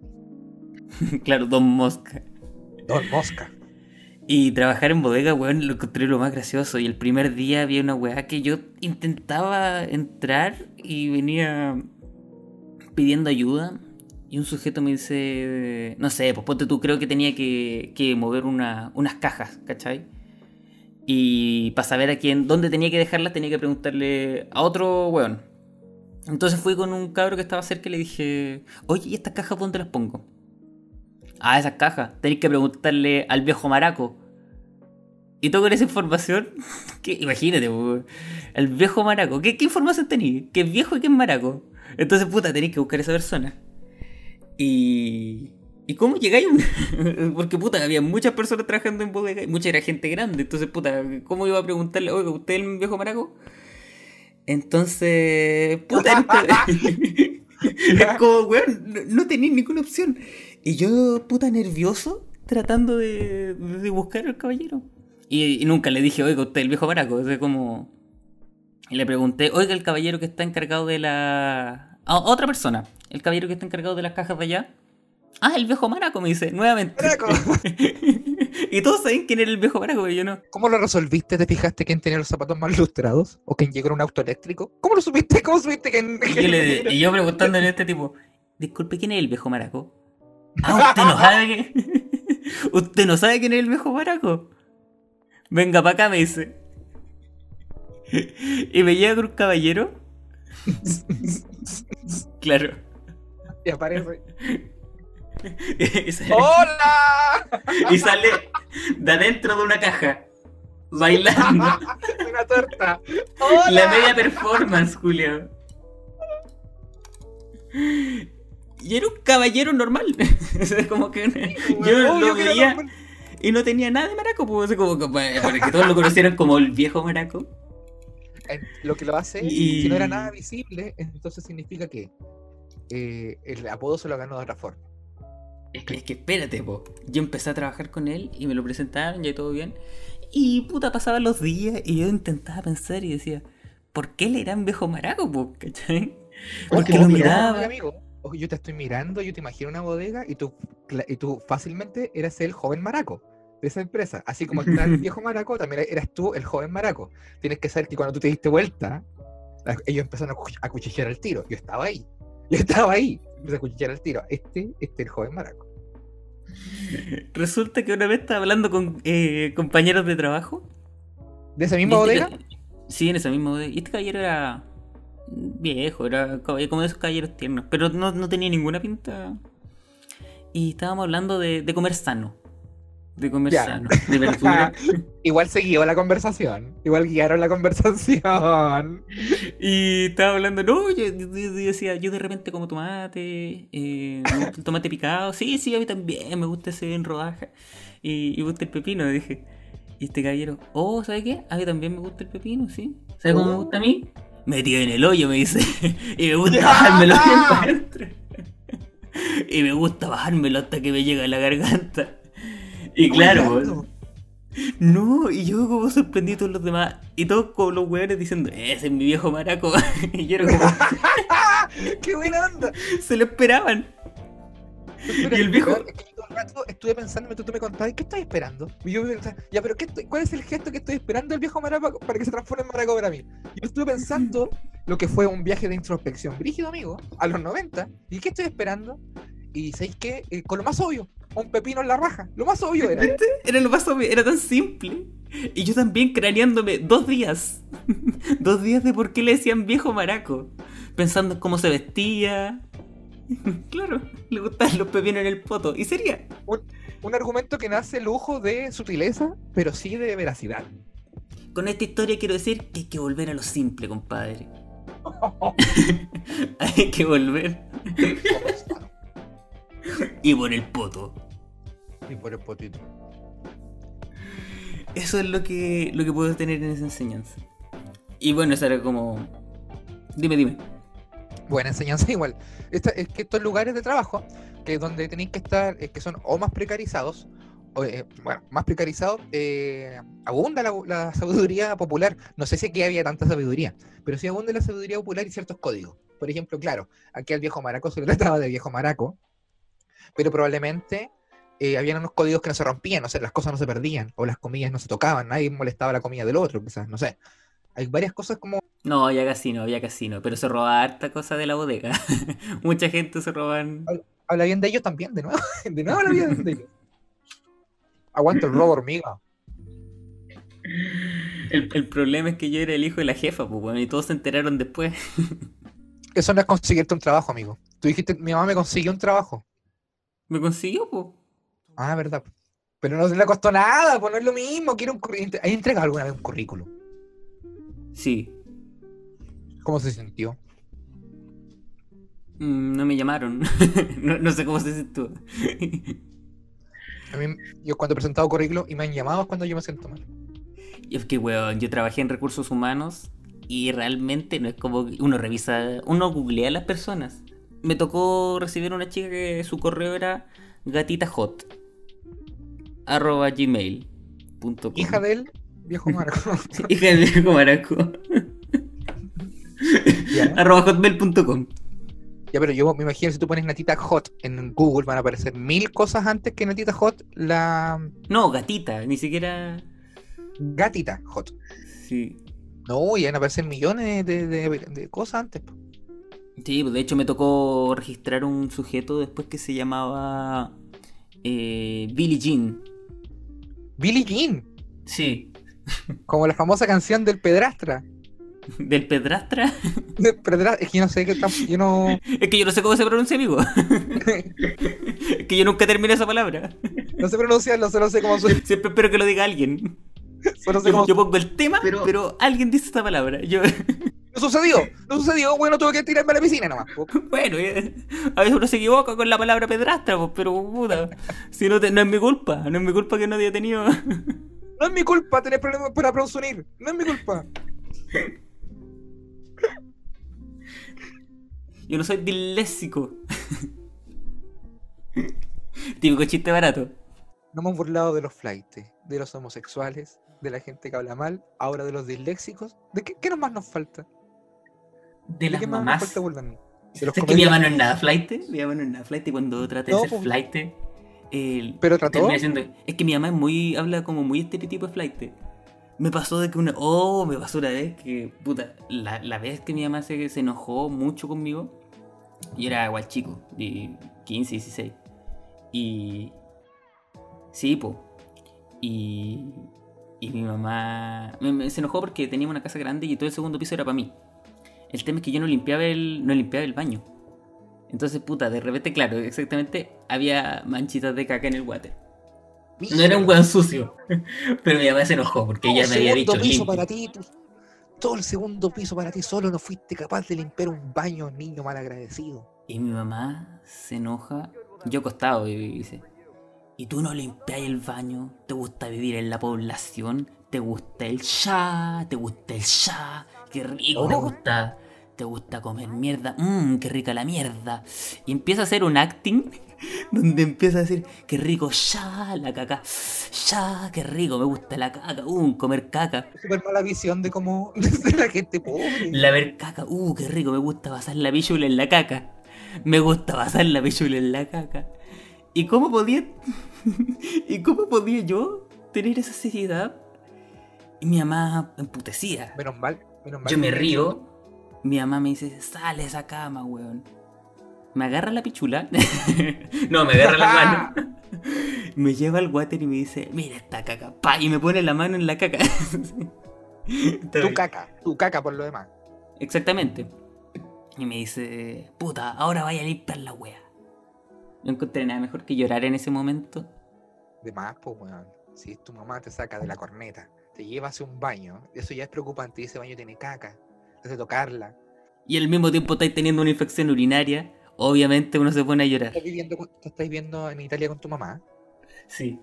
claro, Don Mosca. Don Mosca. Y trabajar en bodega, weón, lo encontré lo más gracioso. Y el primer día había una weá que yo intentaba entrar y venía pidiendo ayuda. Y un sujeto me dice, no sé, pues ponte tú, creo que tenía que, que mover una, unas cajas, ¿cachai? Y para saber a quién, dónde tenía que dejarlas, tenía que preguntarle a otro weón. Entonces fui con un cabro que estaba cerca y le dije, oye, ¿y estas cajas dónde las pongo? Ah, esas cajas. Tenéis que preguntarle al viejo maraco. Y todo con esa información, que, imagínate, el viejo maraco. ¿Qué, información tenéis? ¿Qué es viejo y qué es maraco? Entonces, puta, tenéis que buscar a esa persona. Y. ¿Y cómo llegáis? Porque, puta, había muchas personas trabajando en bodega y mucha era gente grande. Entonces, puta, ¿cómo iba a preguntarle, oiga, ¿usted es el viejo maraco? Entonces, puta, es como, weón, no, no tenéis ninguna opción. Y yo, puta nervioso, tratando de, buscar al caballero. Y, nunca le dije, oiga, usted el viejo baraco. O como. Y le pregunté, oiga, el caballero que está encargado de la. otra persona. El caballero que está encargado de las cajas de allá. Ah, el viejo maraco, me dice, nuevamente. y todos saben quién era el viejo maraco, pero yo no. ¿Cómo lo resolviste? ¿Te fijaste quién tenía los zapatos más lustrados? ¿O quién llegó en un auto eléctrico? ¿Cómo lo supiste? ¿Cómo supiste que.? y, y yo preguntándole a este tipo, disculpe, ¿quién es el viejo maraco? Ah, usted no sabe que... ¿Usted no sabe quién es el viejo baraco? Venga para acá, me dice. Y me llega con un caballero. claro. Y aparece. y, sale, ¡Hola! y sale de adentro de una caja, bailando. Una torta. ¡Hola! La media performance, Julio. Y era un caballero normal. Como que yo Obvio lo que era veía y no tenía nada de maraco, pues, como que para para que todos lo conocieran como el viejo maraco. Lo que lo hace, Y- si no era nada visible, entonces significa que eh, el apodo se lo ganó de otra forma. Es que, es que espérate, po. Yo empecé a trabajar con él y me lo presentaron, ya todo bien. Y puta, pasaban los días y yo intentaba pensar y decía, ¿por qué le irán viejo maraco, po? ¿Cachai? Porque lo mira, miraba. Yo te estoy mirando, yo te imagino una bodega y tú, y tú fácilmente eras el joven maraco de esa empresa. Así como está el viejo maraco, también eras tú el joven maraco. Tienes que saber que cuando tú te diste vuelta, ellos empezaron a, cuch- a cuchillar al tiro. Yo estaba ahí. Yo estaba ahí. Empecé a cuchillar al tiro. Este, este es el joven maraco. Resulta que una vez estaba hablando con eh, compañeros de trabajo. ¿De esa misma este bodega? Sí, en esa misma bodega. Y este caballero era viejo, era como como de esos caballeros tiernos, pero no, no tenía ninguna pinta. Y estábamos hablando de, de comer sano. De comer Ya. sano, de verdura. Igual se guió la conversación. Igual guiaron la conversación. Y estaba hablando, no, yo, yo- yo decía, yo de repente como tomate, eh, me gusta el tomate picado, sí, sí, a mí también, me gusta ese en rodaja, y, y me gusta el pepino, dije. Y este caballero, oh, ¿sabe qué? A mí también me gusta el pepino, sí. ¿Sabe cómo me gusta a mí? Metido en el hoyo, me dice. y me gusta bajármelo bien para adentro. y me gusta bajármelo hasta que me llega a la garganta. Y claro, no, y yo como sorprendí a todos los demás. Y todos como los weones diciendo, ese es mi viejo maraco. y yo era como, ¡Qué buena onda! se lo esperaban. Espera, Y el viejo- es que rato estuve pensando mientras tú me contabas, ¿qué estoy esperando? Y yo pensaba, ya, pero ¿qué estoy- ¿cuál es el gesto que estoy esperando del viejo maraco para que se transforme en maraco para mí? Yo estuve pensando lo que fue un viaje de introspección brígido, amigo, a los 90. ¿Y qué estoy esperando? Y ¿sabéis qué? Eh, con lo más obvio, un pepino en la raja. Lo más obvio era. ¿Viste? Era lo más obvio, era tan simple. Y yo también craneándome dos días. dos días de por qué le decían viejo maraco. Pensando en cómo se vestía. claro, le gustaban los pepinos en el poto. Y sería. Un argumento que nace lujo de sutileza, pero sí de veracidad. Con esta historia quiero decir que hay que volver a lo simple, compadre. hay que volver. y por el poto. y por el potito. Eso es lo que, lo que puedo tener en esa enseñanza. Y bueno, eso era como. Dime, dime. Buena enseñanza igual. Esta- es que estos lugares de trabajo, que donde tenéis que estar, eh, que son o más precarizados, o, eh, bueno, más precarizados, eh, abunda la, sabiduría popular. No sé si aquí había tanta sabiduría, pero sí abunda la sabiduría popular y ciertos códigos. Por ejemplo, claro, aquí al viejo maraco se le trataba de viejo maraco, pero probablemente eh, habían unos códigos que no se rompían, no sé, las cosas no se perdían, o las comidas no se tocaban, nadie molestaba la comida del otro, quizás, no sé. Hay varias cosas como No, había casino, había casino. Pero se robaba harta cosa de la bodega. Mucha gente se roban. Habla bien de ellos también, de nuevo. De nuevo habla bien de ellos. Aguanta el robo hormiga. El, el problema es que yo era el hijo de la jefa, pues, bueno, y todos se enteraron después. Eso no es conseguirte un trabajo, amigo. Tú dijiste, mi mamá me consiguió un trabajo. Me consiguió, pues. Ah, verdad. Pero no se le costó nada, pues no es lo mismo. Quiero un. ¿Has entregado alguna vez un currículum? Sí. ¿Cómo se sintió? Mm, no me llamaron. no, no sé cómo se sintió. A mí, yo cuando he presentado currículum y me han llamado es cuando yo me siento mal. Y es que, weón, yo trabajé en recursos humanos y realmente no es como uno revisa, uno googlea a las personas. Me tocó recibir una chica que su correo era gatitajot arroba gmail.com Hija del viejo Marco. Hija del viejo maraco ya. arroba hotmail.com Ya, pero yo me imagino si tú pones Natita Hot en Google van a aparecer mil cosas antes que Natita Hot, la No, gatita, ni siquiera. gatita Hot. Sí. No, y van a aparecer millones de, de- de cosas antes. Sí, pues, de hecho me tocó registrar un sujeto después que se llamaba eh, Billie Jean. Billie Jean, Sí. Como la famosa canción del Pedrastra. ¿Del pedrastra? De pedra- Es que yo no sé qué tan- Yo no. Es que yo no sé cómo se pronuncia, amigo. es que yo nunca terminé esa palabra. No sé pronunciarlo, solo sé cómo suena. Siempre espero que lo diga alguien. Solo sé Yo, cómo yo pongo el tema, pero... Pero- alguien dice esta palabra. Yo, No sucedió, no sucedió, bueno, tuve que tirarme a la piscina nomás. bueno, eh, a veces uno se equivoca con la palabra pedrastra, pues, pero puta. Si no, te- no es mi culpa. No es mi culpa que no haya tenido. No es mi culpa tener problemas para pronunciar, no es mi culpa. Yo no soy disléxico. Típico chiste barato. No hemos burlado de los flights, de los homosexuales, de la gente que habla mal, ahora de los disléxicos. ¿De qué, qué más nos falta? De ¿De las qué más nos mamás. falta burlarnos? De los Es que mi mamá no es nada flight, mi mamá no es nada flight cuando traté de No, ser pues. flight, el Pero trató. es que mi mamá es muy, habla como muy estereotipo de flight. Me pasó de que una, oh, me pasó una vez que, puta, la, la vez que mi mamá se, se enojó mucho conmigo, yo era igual chico, de 15, 16, y, sí, po, y, y mi mamá me- me- se enojó porque teníamos una casa grande y todo el segundo piso era para mí. El tema es que yo no limpiaba el, no limpiaba el baño. Entonces, puta, de repente, claro, exactamente, había manchitas de caca en el water. No era un weón sucio. Pero mi mamá se enojó porque ella el me había dicho piso para ti. todo el segundo piso para ti. Solo no fuiste capaz de limpiar un baño, niño malagradecido. Y mi mamá se enoja. Yo acostado y dice: ¿Y tú no limpias el baño? ¿Te gusta vivir en la población? ¿Te gusta el ya? ¿Te gusta el ya? ¡Qué rico! ¿Te Oh. gusta? ¿Te gusta comer mierda? Mmm, qué rica la mierda. Y empieza a hacer un acting donde empieza a decir, qué rico ya la caca. Ya, qué rico, me gusta la caca. Uh, comer caca. Súper mala visión de cómo de la gente pobre. La ver caca, uh, qué rico, me gusta pasar la pichula en la caca. Me gusta pasar la pichula en la caca. ¿Y cómo podía. ¿Y cómo podía yo tener esa seriedad? Y mi mamá emputecía. Menos mal, menos mal. Yo me río. Mi mamá me dice, sale esa cama, weón. Me agarra la pichula. no, me agarra la mano. me lleva al water y me dice, mira esta caca. Pa, y me pone la mano en la caca. Tu caca, tu caca por lo demás. Exactamente. Y me dice, puta, ahora vaya a limpiar la wea. No encontré nada mejor que llorar en ese momento. De más, pues, weón. Si tu mamá te saca de la corneta, te lleva hacia un baño, eso ya es preocupante. Y ese baño tiene caca. De tocarla. Y al mismo tiempo estáis teniendo una infección urinaria. Obviamente uno se pone a llorar. ¿Estás viviendo, te estás viviendo en Italia con tu mamá? Sí.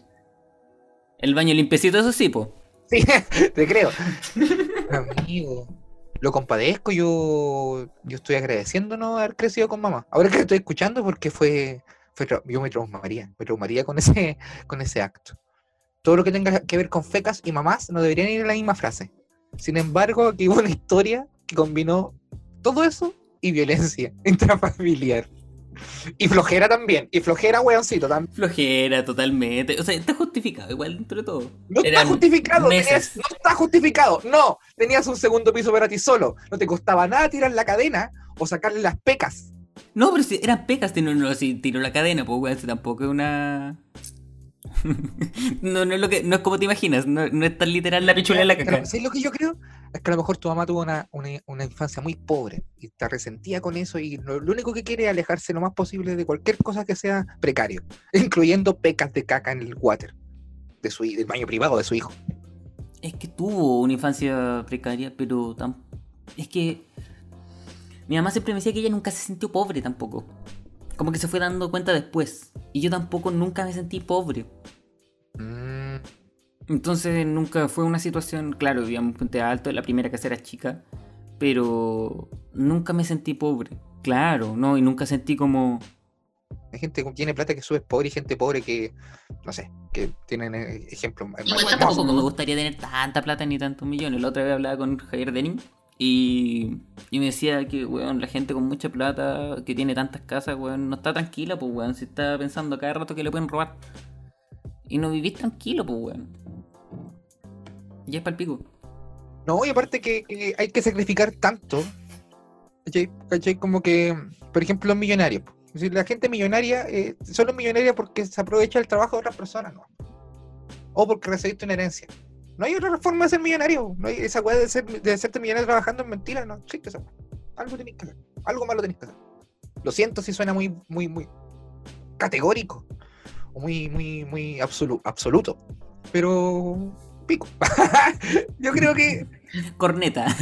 El baño limpiecito, eso sí, po. Sí, te creo. Amigo, lo compadezco, yo, yo estoy agradeciendo no haber crecido con mamá. Ahora que lo estoy escuchando porque fue, fue yo me traumaría, me traumaría con ese, con ese acto. Todo lo que tenga que ver con fecas y mamás no deberían ir en la misma frase. Sin embargo, aquí hubo una historia que combinó todo eso y violencia intrafamiliar. Y flojera también, y flojera, weoncito, también. Flojera, totalmente. O sea, está justificado igual dentro de todo. No está justificado, tenías- no está justificado, no, tenías un segundo piso para ti solo, no te costaba nada tirar la cadena o sacarle las pecas. No, pero si eran pecas, no, no, si tiró la cadena, pues weón, si tampoco es una. no, no es lo que, no es como te imaginas, no, no es tan literal la pichula en la caca. ¿sabes lo que yo creo? Es que a lo mejor tu mamá tuvo una, una, una infancia muy pobre y está resentida con eso y lo, lo único que quiere es alejarse lo más posible de cualquier cosa que sea precario, incluyendo pecas de caca en el water de su, del baño privado de su hijo. Es que tuvo una infancia precaria, pero tam- es que mi mamá siempre me decía que ella nunca se sintió pobre tampoco. Como que se fue dando cuenta después. Y yo tampoco nunca me sentí pobre. Mm, Entonces nunca fue una situación, claro, vivíamos en Puente Alto, la primera casa era chica, pero nunca me sentí pobre. Claro, no, y nunca sentí como... hay gente que tiene plata que sube pobre y gente pobre que, no sé, que tienen eh, ejemplos más Igual tampoco me gustaría tener tanta plata ni tantos millones. La otra vez hablaba con Javier Denim y, y me decía que, weón, la gente con mucha plata que tiene tantas casas, weón, no está tranquila, pues, weón, si está pensando cada rato que le pueden robar. Y no vivís tranquilo, pues, weón. Y es palpico. No, y aparte que, hay que sacrificar tanto. ¿Cachai? ¿Cachai? Como que, por ejemplo, los millonarios. Es decir, la gente millonaria eh, solo millonaria porque se aprovecha el trabajo de otras personas, ¿no? O porque recibiste una herencia. No hay otra forma de ser millonario. No hay esa weá de, ser, de hacerte millonario trabajando en mentira. No existe esa weá. Algo tenés que hacer. Algo malo tenés que hacer. Lo siento si suena muy, muy, muy categórico. O muy, muy, muy absolu- absoluto. Pero. Pico. Yo creo que. Corneta.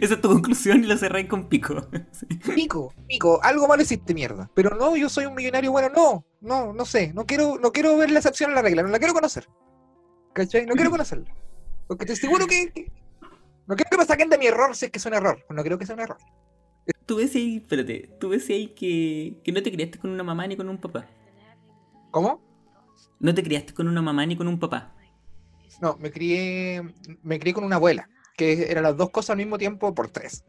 Esa es tu conclusión y lo cerráis con pico. Pico, pico, algo malo hiciste mierda. Pero no, yo soy un millonario bueno, no, no, no sé, no quiero, no quiero ver la excepción a la regla, no la quiero conocer. ¿Cachai? No quiero conocerla. Porque estoy seguro que, que- no quiero que me saquen de mi error si es que es un error. No creo que sea un error. Tú ves ahí, espérate, tú ves ahí que, que no te criaste con una mamá ni con un papá. ¿Cómo? No te criaste con una mamá ni con un papá. No, me crié, me crié con una abuela, que eran las dos cosas al mismo tiempo por tres.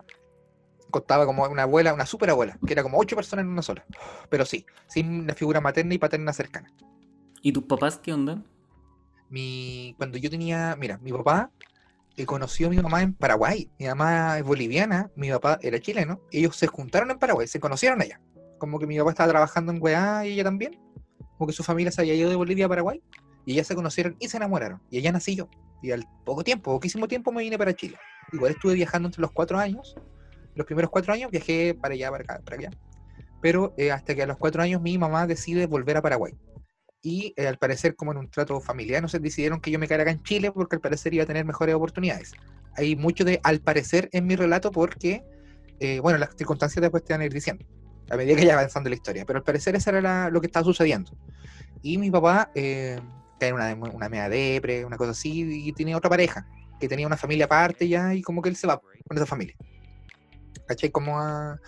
Contaba como una abuela, una super abuela, que era como ocho personas en una sola. Pero sí, sin la figura materna y paterna cercana. ¿Y tus papás qué onda? Mi, cuando yo tenía, mira, mi papá eh, conoció a mi mamá en Paraguay. Mi mamá es boliviana, mi papá era chileno. Ellos se juntaron en Paraguay, se conocieron allá. Como que mi papá estaba trabajando en Weá y ella también. Como que su familia se había ido de Bolivia a Paraguay. Y ellas se conocieron y se enamoraron. Y allá nací yo. Y al poco tiempo, poquísimo tiempo, me vine para Chile. Igual estuve viajando entre los cuatro años. Los primeros cuatro años viajé para allá, para acá, para allá. Pero eh, hasta que a los cuatro años mi mamá decide volver a Paraguay. Y eh, al parecer, como en un trato familiar, no sé, decidieron que yo me quedara acá en Chile porque al parecer iba a tener mejores oportunidades. Hay mucho de al parecer en mi relato porque, eh, bueno, las circunstancias después te van a ir diciendo, a medida que vaya avanzando la historia. Pero al parecer eso era la- lo que estaba sucediendo. Y mi papá eh, cae en una, una media depre, una cosa así, y tiene otra pareja, que tenía una familia aparte ya, y como que él se va con esa familia. ¿Cachai? Como a,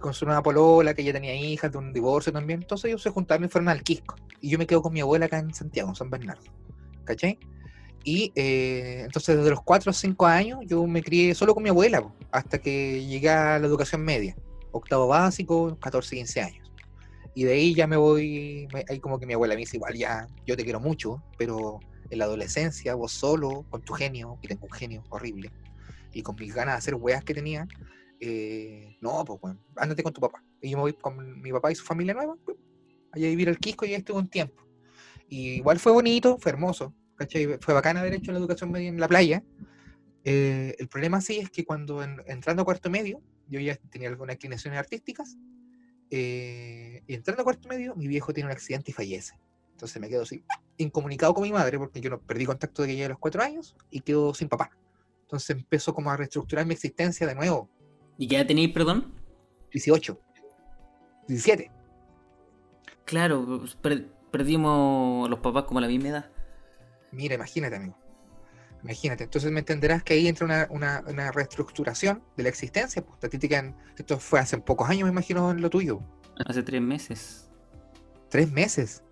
con su nueva polola, que ya tenía hijas de un divorcio también. Entonces ellos se juntaron y fueron al Quisco. Y yo me quedo con mi abuela acá en Santiago, en San Bernardo. ¿Cachai? Y eh, entonces desde los 4 o 5 años yo me crié solo con mi abuela, hasta que llegué a la educación media, octavo básico, 14, 15 años. Y de ahí ya me voy, me- ahí como que mi abuela me dice, igual ya, yo te quiero mucho, pero en la adolescencia, vos solo, con tu genio, y tengo un genio horrible, y con mis ganas de hacer weas que tenía, eh, no, pues bueno, ándate con tu papá. Y yo me voy con mi papá y su familia nueva, allá a vivir al Quisco y ahí estuve un tiempo. Y igual fue bonito, fue hermoso, ¿cachai? Fue bacana haber hecho la educación media en la playa. Eh, el problema sí es que cuando en- entrando a cuarto medio, yo ya tenía algunas inclinaciones artísticas, eh, y entrando a cuarto medio, mi viejo tiene un accidente y fallece. Entonces me quedo así, incomunicado con mi madre, porque yo no perdí contacto de llegué a los cuatro años y quedo sin papá. Entonces empezó como a reestructurar mi existencia de nuevo. ¿Y qué edad tenéis, perdón? 18, 17. Claro, pues, per- perdimos los papás como a la misma edad. Mira, imagínate, amigo. Imagínate. Entonces me entenderás que ahí entra una, una, una reestructuración de la existencia. Pues, a ti te quedan- esto fue hace pocos años, me imagino, en lo tuyo. Hace tres meses. Tres meses.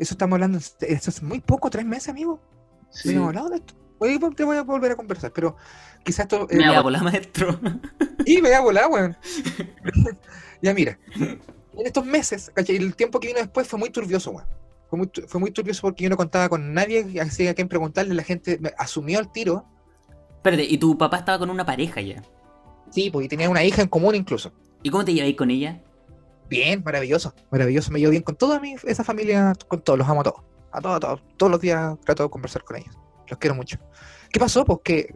Eso estamos hablando, eso es muy poco, tres meses, amigo. No Sí. hemos hablado de esto. Oye, pues, te voy a volver a conversar, pero quizás esto. eh, Me va a volar, maestro. Y me voy a volar, weón. ya mira. En estos meses, ¿cachai? El tiempo que vino después fue muy turbioso, weón. Fue muy, fue muy turbioso porque yo no contaba con nadie, así a quien preguntarle. La gente me asumió el tiro. Espérate, ¿y tu papá estaba con una pareja ya? Sí, pues y tenía una hija en común incluso. ¿Y cómo te lleváis con ella? Bien, maravilloso. Maravilloso. Me llevo bien con toda mi, esa familia, con todos, los amo a todos. A todos, a todos. Todos los días trato de conversar con ellos. Los quiero mucho. ¿Qué pasó? Pues que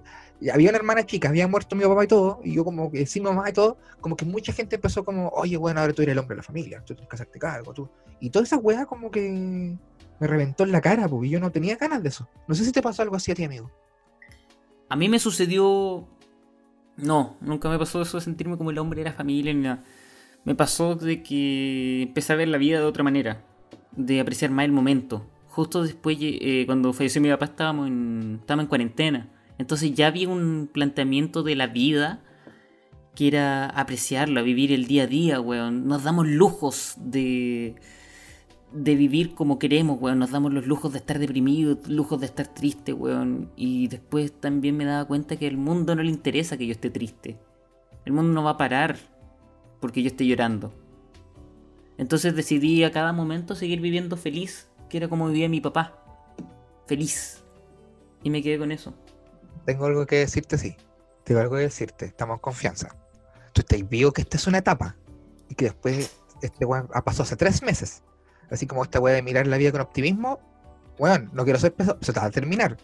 había una hermana chica, había muerto mi papá y todo, y yo como que sin mamá y todo, como que mucha gente empezó como, oye, bueno, ahora tú eres el hombre de la familia, tú tienes que hacerte cargo, tú. Y toda esa weá como que me reventó en la cara, porque yo no tenía ganas de eso. No sé si te pasó algo así a ti, amigo. A mí me sucedió. No, nunca me pasó eso de sentirme como el hombre de la familia ni nada. Me pasó de que empecé a ver la vida de otra manera, de apreciar más el momento. Justo después, eh, cuando falleció mi papá, estábamos en, estábamos en cuarentena. Entonces ya había un planteamiento de la vida que era apreciarla, vivir el día a día, weón. Nos damos lujos de, de vivir como queremos, weón. Nos damos los lujos de estar deprimidos, lujos de estar triste, weón. Y después también me daba cuenta que al mundo no le interesa que yo esté triste. El mundo no va a parar porque yo esté llorando. Entonces decidí a cada momento seguir viviendo feliz, que era como vivía mi papá. Feliz. Y me quedé con eso. Tengo algo que decirte, sí. Tengo algo que decirte. Estamos en confianza. Tú estás vivo que esta es una etapa. Y que después este weón pasado hace tres meses. Así como esta weá de mirar la vida con optimismo. Weón, no quiero ser pesado. Se te va a terminar.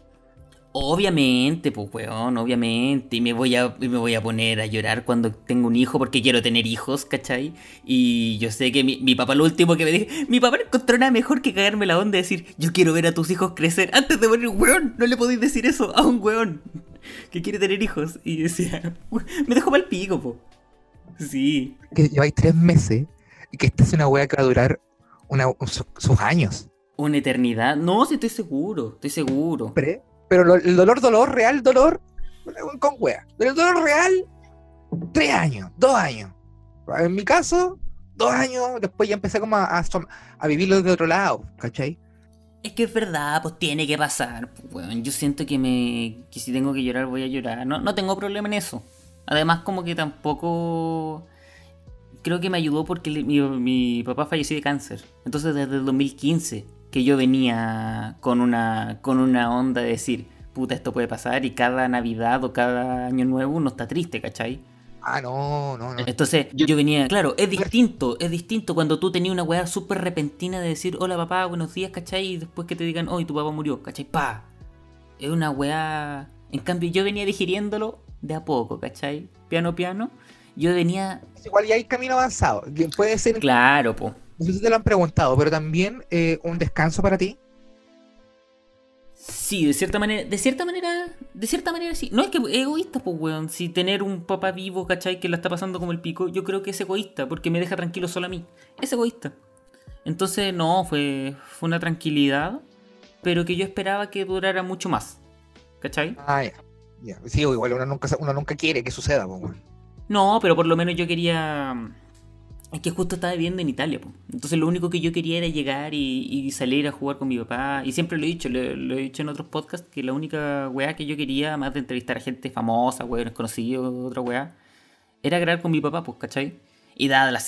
Obviamente, pues, weón, obviamente. Y me voy a, me voy a poner a llorar cuando tengo un hijo porque quiero tener hijos, ¿cachai? Y yo sé que mi, mi papá, lo último que me dijo, mi papá no encontró nada mejor que cagarme la onda y decir, yo quiero ver a tus hijos crecer antes de morir, weón. No le podéis decir eso a un weón que quiere tener hijos. Y decía, me dejó mal pico, po. Sí. Que lleváis tres meses y que esta es una wea que va a durar una, su- sus años. Una eternidad. No, sí, estoy seguro, estoy seguro. Pre- Pero lo- el dolor, dolor, real dolor, con wea. Pero el dolor real, tres años, dos años. En mi caso, dos años, después ya empecé como a, a vivirlo de otro lado, ¿cachai? Es que es verdad, pues tiene que pasar. pues, weón. Yo siento que me. que si tengo que llorar, voy a llorar. No, no tengo problema en eso. Además, como que tampoco. Creo que me ayudó porque mi, mi papá falleció de cáncer. Entonces, desde el 2015, que yo venía con una, con una onda de decir, puta, esto puede pasar y cada Navidad o cada Año Nuevo uno está triste, ¿cachai? Ah, no, no, no. Entonces yo, venía, claro, es distinto, es distinto cuando tú tenías una weá súper repentina de decir, hola papá, buenos días, ¿cachai? Y después que te digan, hoy tu papá murió, ¿cachai? Pa. Es una weá... En cambio yo venía digiriéndolo de a poco, ¿cachai? Piano, piano. Yo venía... Igual ya hay camino avanzado. Puede ser, Claro, po. No sé si te lo han preguntado, pero también eh, un descanso para ti. Sí, de cierta manera, de cierta manera, de cierta manera sí. No es que es egoísta, pues, weón. Si tener un papá vivo, ¿cachai? Que la está pasando como el pico, yo creo que es egoísta, porque me deja tranquilo solo a mí. Es egoísta. Entonces, no, fue, fue una tranquilidad, pero que yo esperaba que durara mucho más. ¿Cachai? Ah, ya. ya. Sí, igual uno nunca, uno nunca quiere que suceda, pues, weón. No, pero por lo menos yo quería. Es que justo estaba viviendo en Italia, po. entonces lo único que yo quería era llegar y, y salir a jugar con mi papá. Y siempre lo he dicho, lo, lo he dicho en otros podcasts, que la única weá que yo quería, más de entrevistar a gente famosa, weones conocidos, otra weá, era grabar con mi papá, pues, ¿cachai? Y dada la,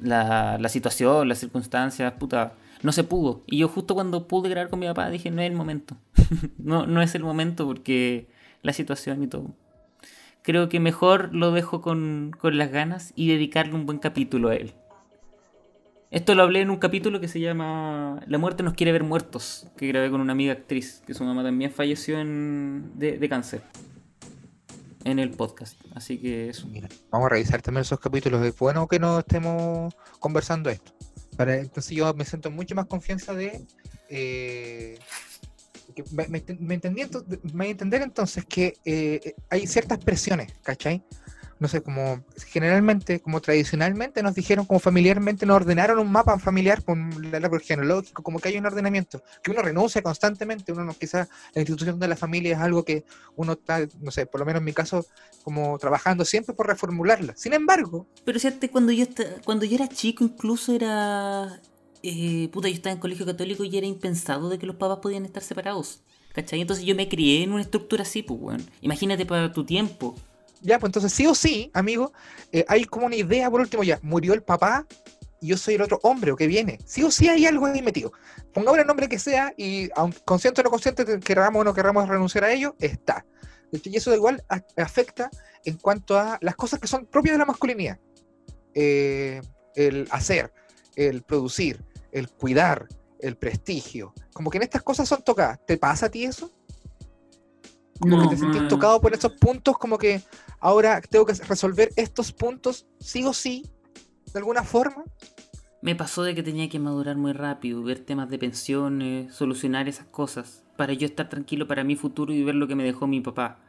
la, la situación, las circunstancias, puta, no se pudo. Y yo justo cuando pude grabar con mi papá dije, no es el momento. no, no es el momento porque la situación y todo creo que mejor lo dejo con, con las ganas y dedicarle un buen capítulo a él. Esto lo hablé en un capítulo que se llama La muerte nos quiere ver muertos, que grabé con una amiga actriz, que su mamá también falleció de, de cáncer en el podcast. Así que eso. Mira, vamos a revisar también esos capítulos. Es bueno que no estemos conversando esto. Entonces yo me siento en mucho más confianza de... eh, me, me, me entendí me entender entonces que eh, hay ciertas presiones, ¿cachai? No sé, como generalmente, como tradicionalmente nos dijeron, como familiarmente nos ordenaron un mapa familiar con el árbol genealógico, como que hay un ordenamiento, que uno renuncia constantemente, uno no, quizás la institución de la familia es algo que uno está, no sé, por lo menos en mi caso, como trabajando siempre por reformularla. Sin embargo, Pero cierto, cuando yo, cuando yo era chico incluso era... eh, puta, yo estaba en colegio católico y era impensado de que los papás podían estar separados. ¿Cachai? Entonces yo me crié en una estructura así, pues, weón. Imagínate para tu tiempo. ya, pues entonces sí o sí, amigo, eh, hay como una idea, por último, ya, murió el papá y yo soy el otro hombre o que viene. Sí o sí hay algo ahí metido. Pongamos el nombre que sea y, aunque consciente o no consciente, que queramos o no queramos renunciar a ello, está. Y eso igual a- afecta en cuanto a las cosas que son propias de la masculinidad. Eh, el hacer, el producir, el cuidar, el prestigio. Como que en estas cosas son tocadas. ¿Te pasa a ti eso? Como No, que te sentís tocado por esos puntos, como que ahora tengo que resolver estos puntos, sí o sí, de alguna forma. Me pasó de que tenía que madurar muy rápido, ver temas de pensiones, solucionar esas cosas, para yo estar tranquilo para mi futuro y ver lo que me dejó mi papá.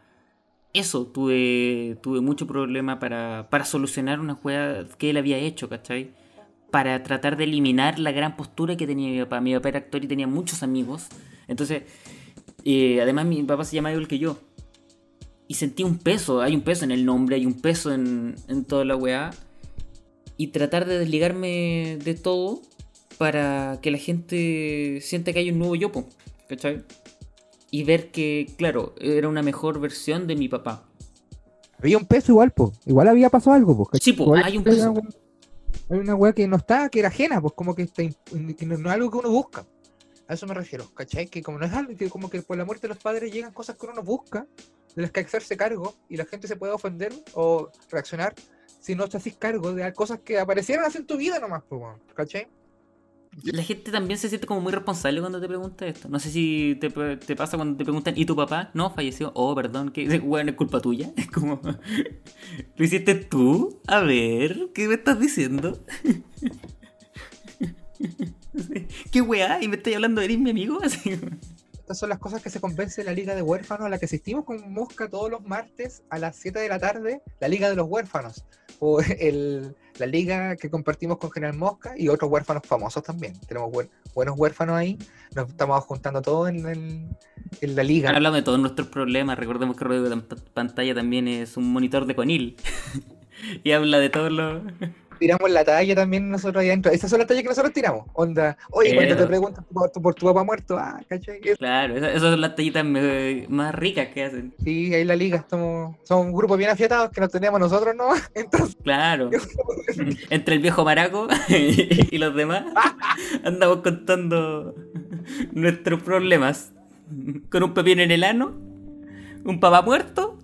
Eso, tuve, tuve mucho problema para, para solucionar una juega que él había hecho, ¿cachai? Para tratar de eliminar la gran postura que tenía mi papá. Mi papá era actor y tenía muchos amigos. Entonces, eh, además mi papá se llama igual que yo. Y sentí un peso, hay un peso en el nombre, hay un peso en, en toda la weá y tratar de desligarme de todo para que la gente sienta que hay un nuevo yo, po, ¿cachai? Y ver que, claro, era una mejor versión de mi papá. Había un peso igual, pues. Igual había pasado algo, pues. Sí, po, hay un peso. Hay una weá que no está, que era ajena, pues como que, está no, es algo que uno busca. A eso me refiero, ¿cachai? Que como no es algo, que como que por la muerte de los padres llegan cosas que uno no busca, de las que hacerse cargo, y la gente se puede ofender o reaccionar si no te haces cargo de cosas que aparecieron así en tu vida nomás, pues, ¿cachai? La gente también se siente como muy responsable cuando te pregunta esto. No sé si te, pasa cuando te preguntan, ¿y tu papá? No, falleció. Oh, perdón, que bueno, es culpa tuya. Es como, ¿lo hiciste tú? A ver, ¿qué me estás diciendo? ¿Qué weá? ¿Y me estás hablando de eres mi amigo? Así estas son las cosas que se convence la Liga de Huérfanos a la que asistimos con Mosca todos los martes a las 7 de la tarde, la Liga de los Huérfanos, o el, la liga que compartimos con General Mosca y otros huérfanos famosos también. Tenemos buenos huérfanos ahí, nos estamos juntando todos en, en la liga. Hablamos de todos nuestros problemas, recordemos que el de pantalla también es un monitor de conil y habla de todos los tiramos la talla también nosotros ahí adentro. Esas son las tallas que nosotros tiramos. Onda, oye, cuando te preguntan por, tu papá muerto, ah, ¿cachai? Claro, esas, son las tallitas más ricas que hacen. Sí, ahí la liga somos, somos un grupo bien afiatados que nos tenemos nosotros, ¿no? Entonces, claro. Entre el viejo maraco y los demás, andamos contando nuestros problemas. Con un pepino en el ano, un papá muerto,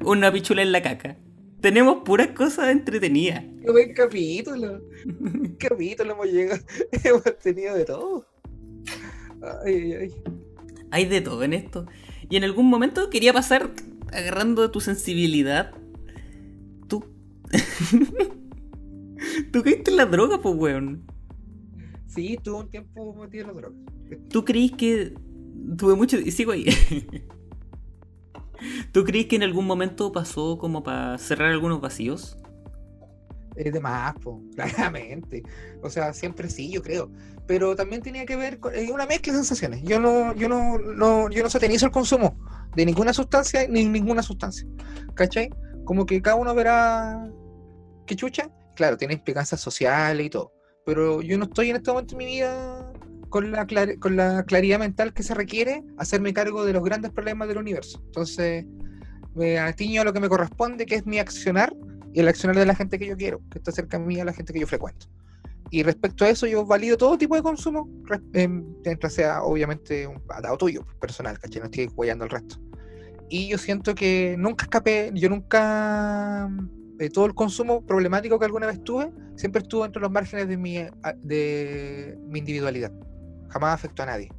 una pichula en la caca. Tenemos puras cosas entretenidas. Qué buen capítulo. Qué capítulo hemos llegado. hemos tenido de todo. Ay, ay. Hay de todo en esto. Y en algún momento quería pasar agarrando tu sensibilidad. Tú. Tú caíste en la droga, pues, weón. Sí, tuve un tiempo metido en la droga. ¿Tú creís que tuve mucho. Y sigo ahí. ¿Tú crees que en algún momento pasó como para cerrar algunos vacíos? Es de más, claramente. O sea, siempre sí, yo creo. Pero también tenía que ver con una mezcla de sensaciones. Yo no, yo no, no, yo no satanizo el consumo de ninguna sustancia ni ninguna sustancia. ¿Cachai? Como que cada uno verá qué chucha. Claro, tiene implicancias sociales y todo. Pero yo no estoy en este momento en mi vida con la, con la claridad mental que se requiere hacerme cargo de los grandes problemas del universo. Entonces, me atiño a lo que me corresponde, que es mi accionar y el accionar de la gente que yo quiero, que está cerca de mí, a la gente que yo frecuento. Y respecto a eso, yo valido todo tipo de consumo, mientras sea obviamente un atado tuyo, personal, ¿cachai? No estoy guayando el resto. Y yo siento que nunca escapé, yo nunca, de todo el consumo problemático que alguna vez tuve, siempre estuvo entre los márgenes de mi, de mi individualidad jamás afectó a nadie.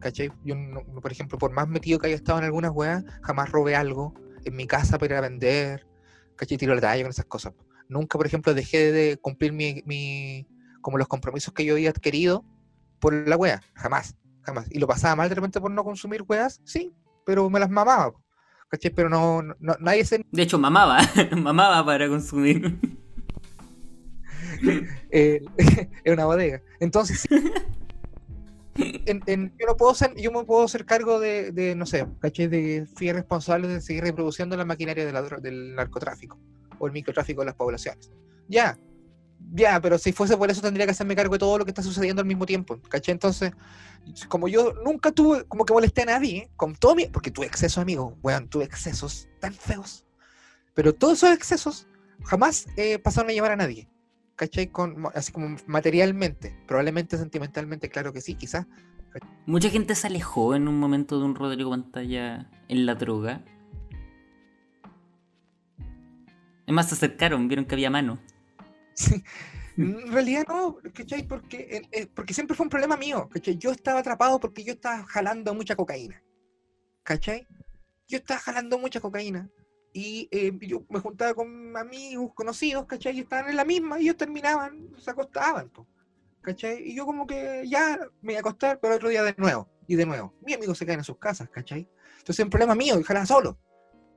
¿Cachai? Yo, por ejemplo, por más metido que haya estado en algunas weas, jamás robé algo en mi casa para ir a vender. ¿Cachai? Tiro la talla con esas cosas. Nunca, por ejemplo, dejé de cumplir mi, como los compromisos que yo había adquirido por la wea. Jamás, jamás. Y lo pasaba mal de repente por no consumir weas, sí, pero me las mamaba. ¿Cachai? Pero no, nadie se... De hecho, mamaba, mamaba para consumir. eh, es una bodega. Entonces, sí, yo no puedo ser, yo me puedo hacer cargo de, no sé, ¿caché? De fui responsable de seguir reproduciendo la maquinaria del narcotráfico o el microtráfico de las poblaciones. Ya, ya, pero si fuese por eso tendría que hacerme cargo de todo lo que está sucediendo al mismo tiempo, ¿caché? Entonces, como yo nunca tuve, como que molesté a nadie, con todo mi, porque tuve excesos, amigo, weón, tuve excesos tan feos, pero todos esos excesos jamás eh, pasaron a llevar a nadie. ¿Cachai? Con, así como materialmente, probablemente sentimentalmente, claro que sí, quizás. Mucha gente se alejó en un momento de un Rodrigo Pantalla en la droga. Es más, se acercaron, vieron que había mano. Sí. En realidad no, ¿cachai? Porque, eh, eh, porque siempre fue un problema mío, ¿cachai? Yo estaba atrapado porque yo estaba jalando mucha cocaína, ¿cachai? Yo estaba jalando mucha cocaína y eh, yo me juntaba con amigos, conocidos, ¿cachai? Y estaban en la misma y ellos terminaban, se acostaban, ¿cachai? Y yo como que ya me iba a acostar, pero otro día de nuevo, y de nuevo. Mis amigos se caen en sus casas, ¿cachai? Entonces es un problema mío, y solo,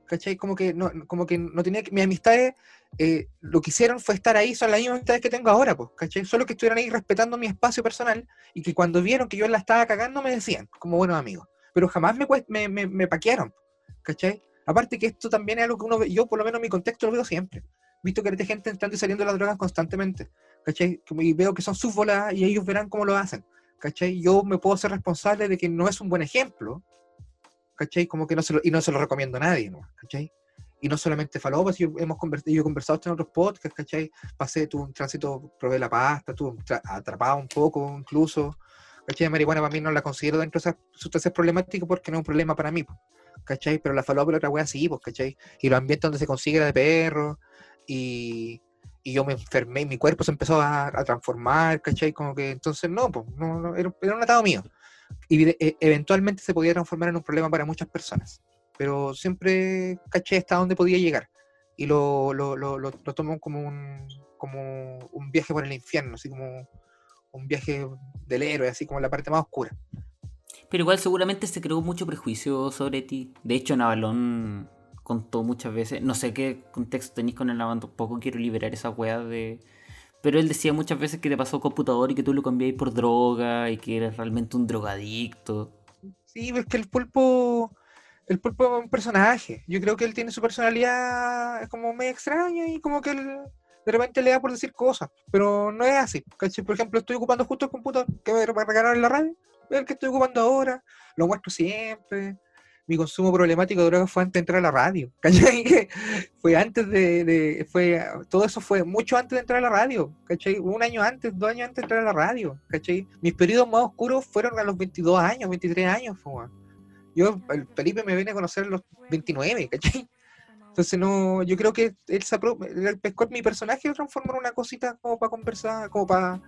¿cachai? Como que no, como que no tenía que, mis amistades, eh, lo que hicieron fue estar ahí, son las mismas amistades que tengo ahora, pues, ¿cachai? Solo que estuvieran ahí respetando mi espacio personal y que cuando vieron que yo la estaba cagando me decían, como buenos amigos. Pero jamás me, me, me, me paquearon, ¿cachai? Aparte que esto también es algo que uno ve, yo por lo menos en mi contexto lo veo siempre. Visto que hay gente entrando y saliendo de las drogas constantemente, ¿cachai? Y veo que son sus bolas y ellos verán cómo lo hacen, ¿cachai? Yo me puedo ser responsable de que no es un buen ejemplo, ¿cachai? Como que no se lo, y no se lo recomiendo a nadie, ¿no? ¿cachai? Y no solamente falopas, yo, hemos convertido, yo he conversado en otros podcasts, ¿cachai? Pasé, tuve un tránsito, probé la pasta, tuve atrapado un poco incluso, ¿cachai? marihuana para mí no la considero dentro de esas sustancias problemáticas porque no es un problema para mí, ¿cachai? Pero la falopa la otra wea sí, ¿cachai? Y los ambientes donde se consigue la de perro, y, y yo me enfermé y mi cuerpo se empezó a, a transformar, ¿cachai? Como que entonces no, pues, no, no, era, era un atado mío. Y e- eventualmente se podía transformar en un problema para muchas personas. Pero siempre caché hasta dónde podía llegar. Y lo, lo, lo, lo, lo tomo como un, como un viaje por el infierno, así como un viaje del héroe, así como la parte más oscura. Pero igual seguramente se creó mucho prejuicio sobre ti. De hecho, Navalón contó muchas veces, no sé qué contexto tenéis con el Navalón, tampoco quiero liberar esa weá de... Pero él decía muchas veces que te pasó computador y que tú lo cambiabas por droga y que eres realmente un drogadicto. Sí, es que el pulpo, el pulpo es un personaje. Yo creo que él tiene su personalidad como medio extraña y como que él de le da por decir cosas, pero no es así. Por ejemplo, estoy ocupando justo el computador que me regalaron la radio, el que estoy ocupando ahora, lo muestro siempre. Mi consumo problemático de drogas fue antes de entrar a la radio. ¿Cachai? Fue antes de, fue, todo eso fue mucho antes de entrar a la radio. ¿Cachai? Un año antes, dos años antes de entrar a la radio. ¿Cachai? Mis periodos más oscuros fueron a los 22 años, 23 años. Yo, el Felipe me viene a conocer a los 29, ¿cachai? Entonces no, yo creo que él se mi personaje y lo transformó en una cosita como para conversar, como para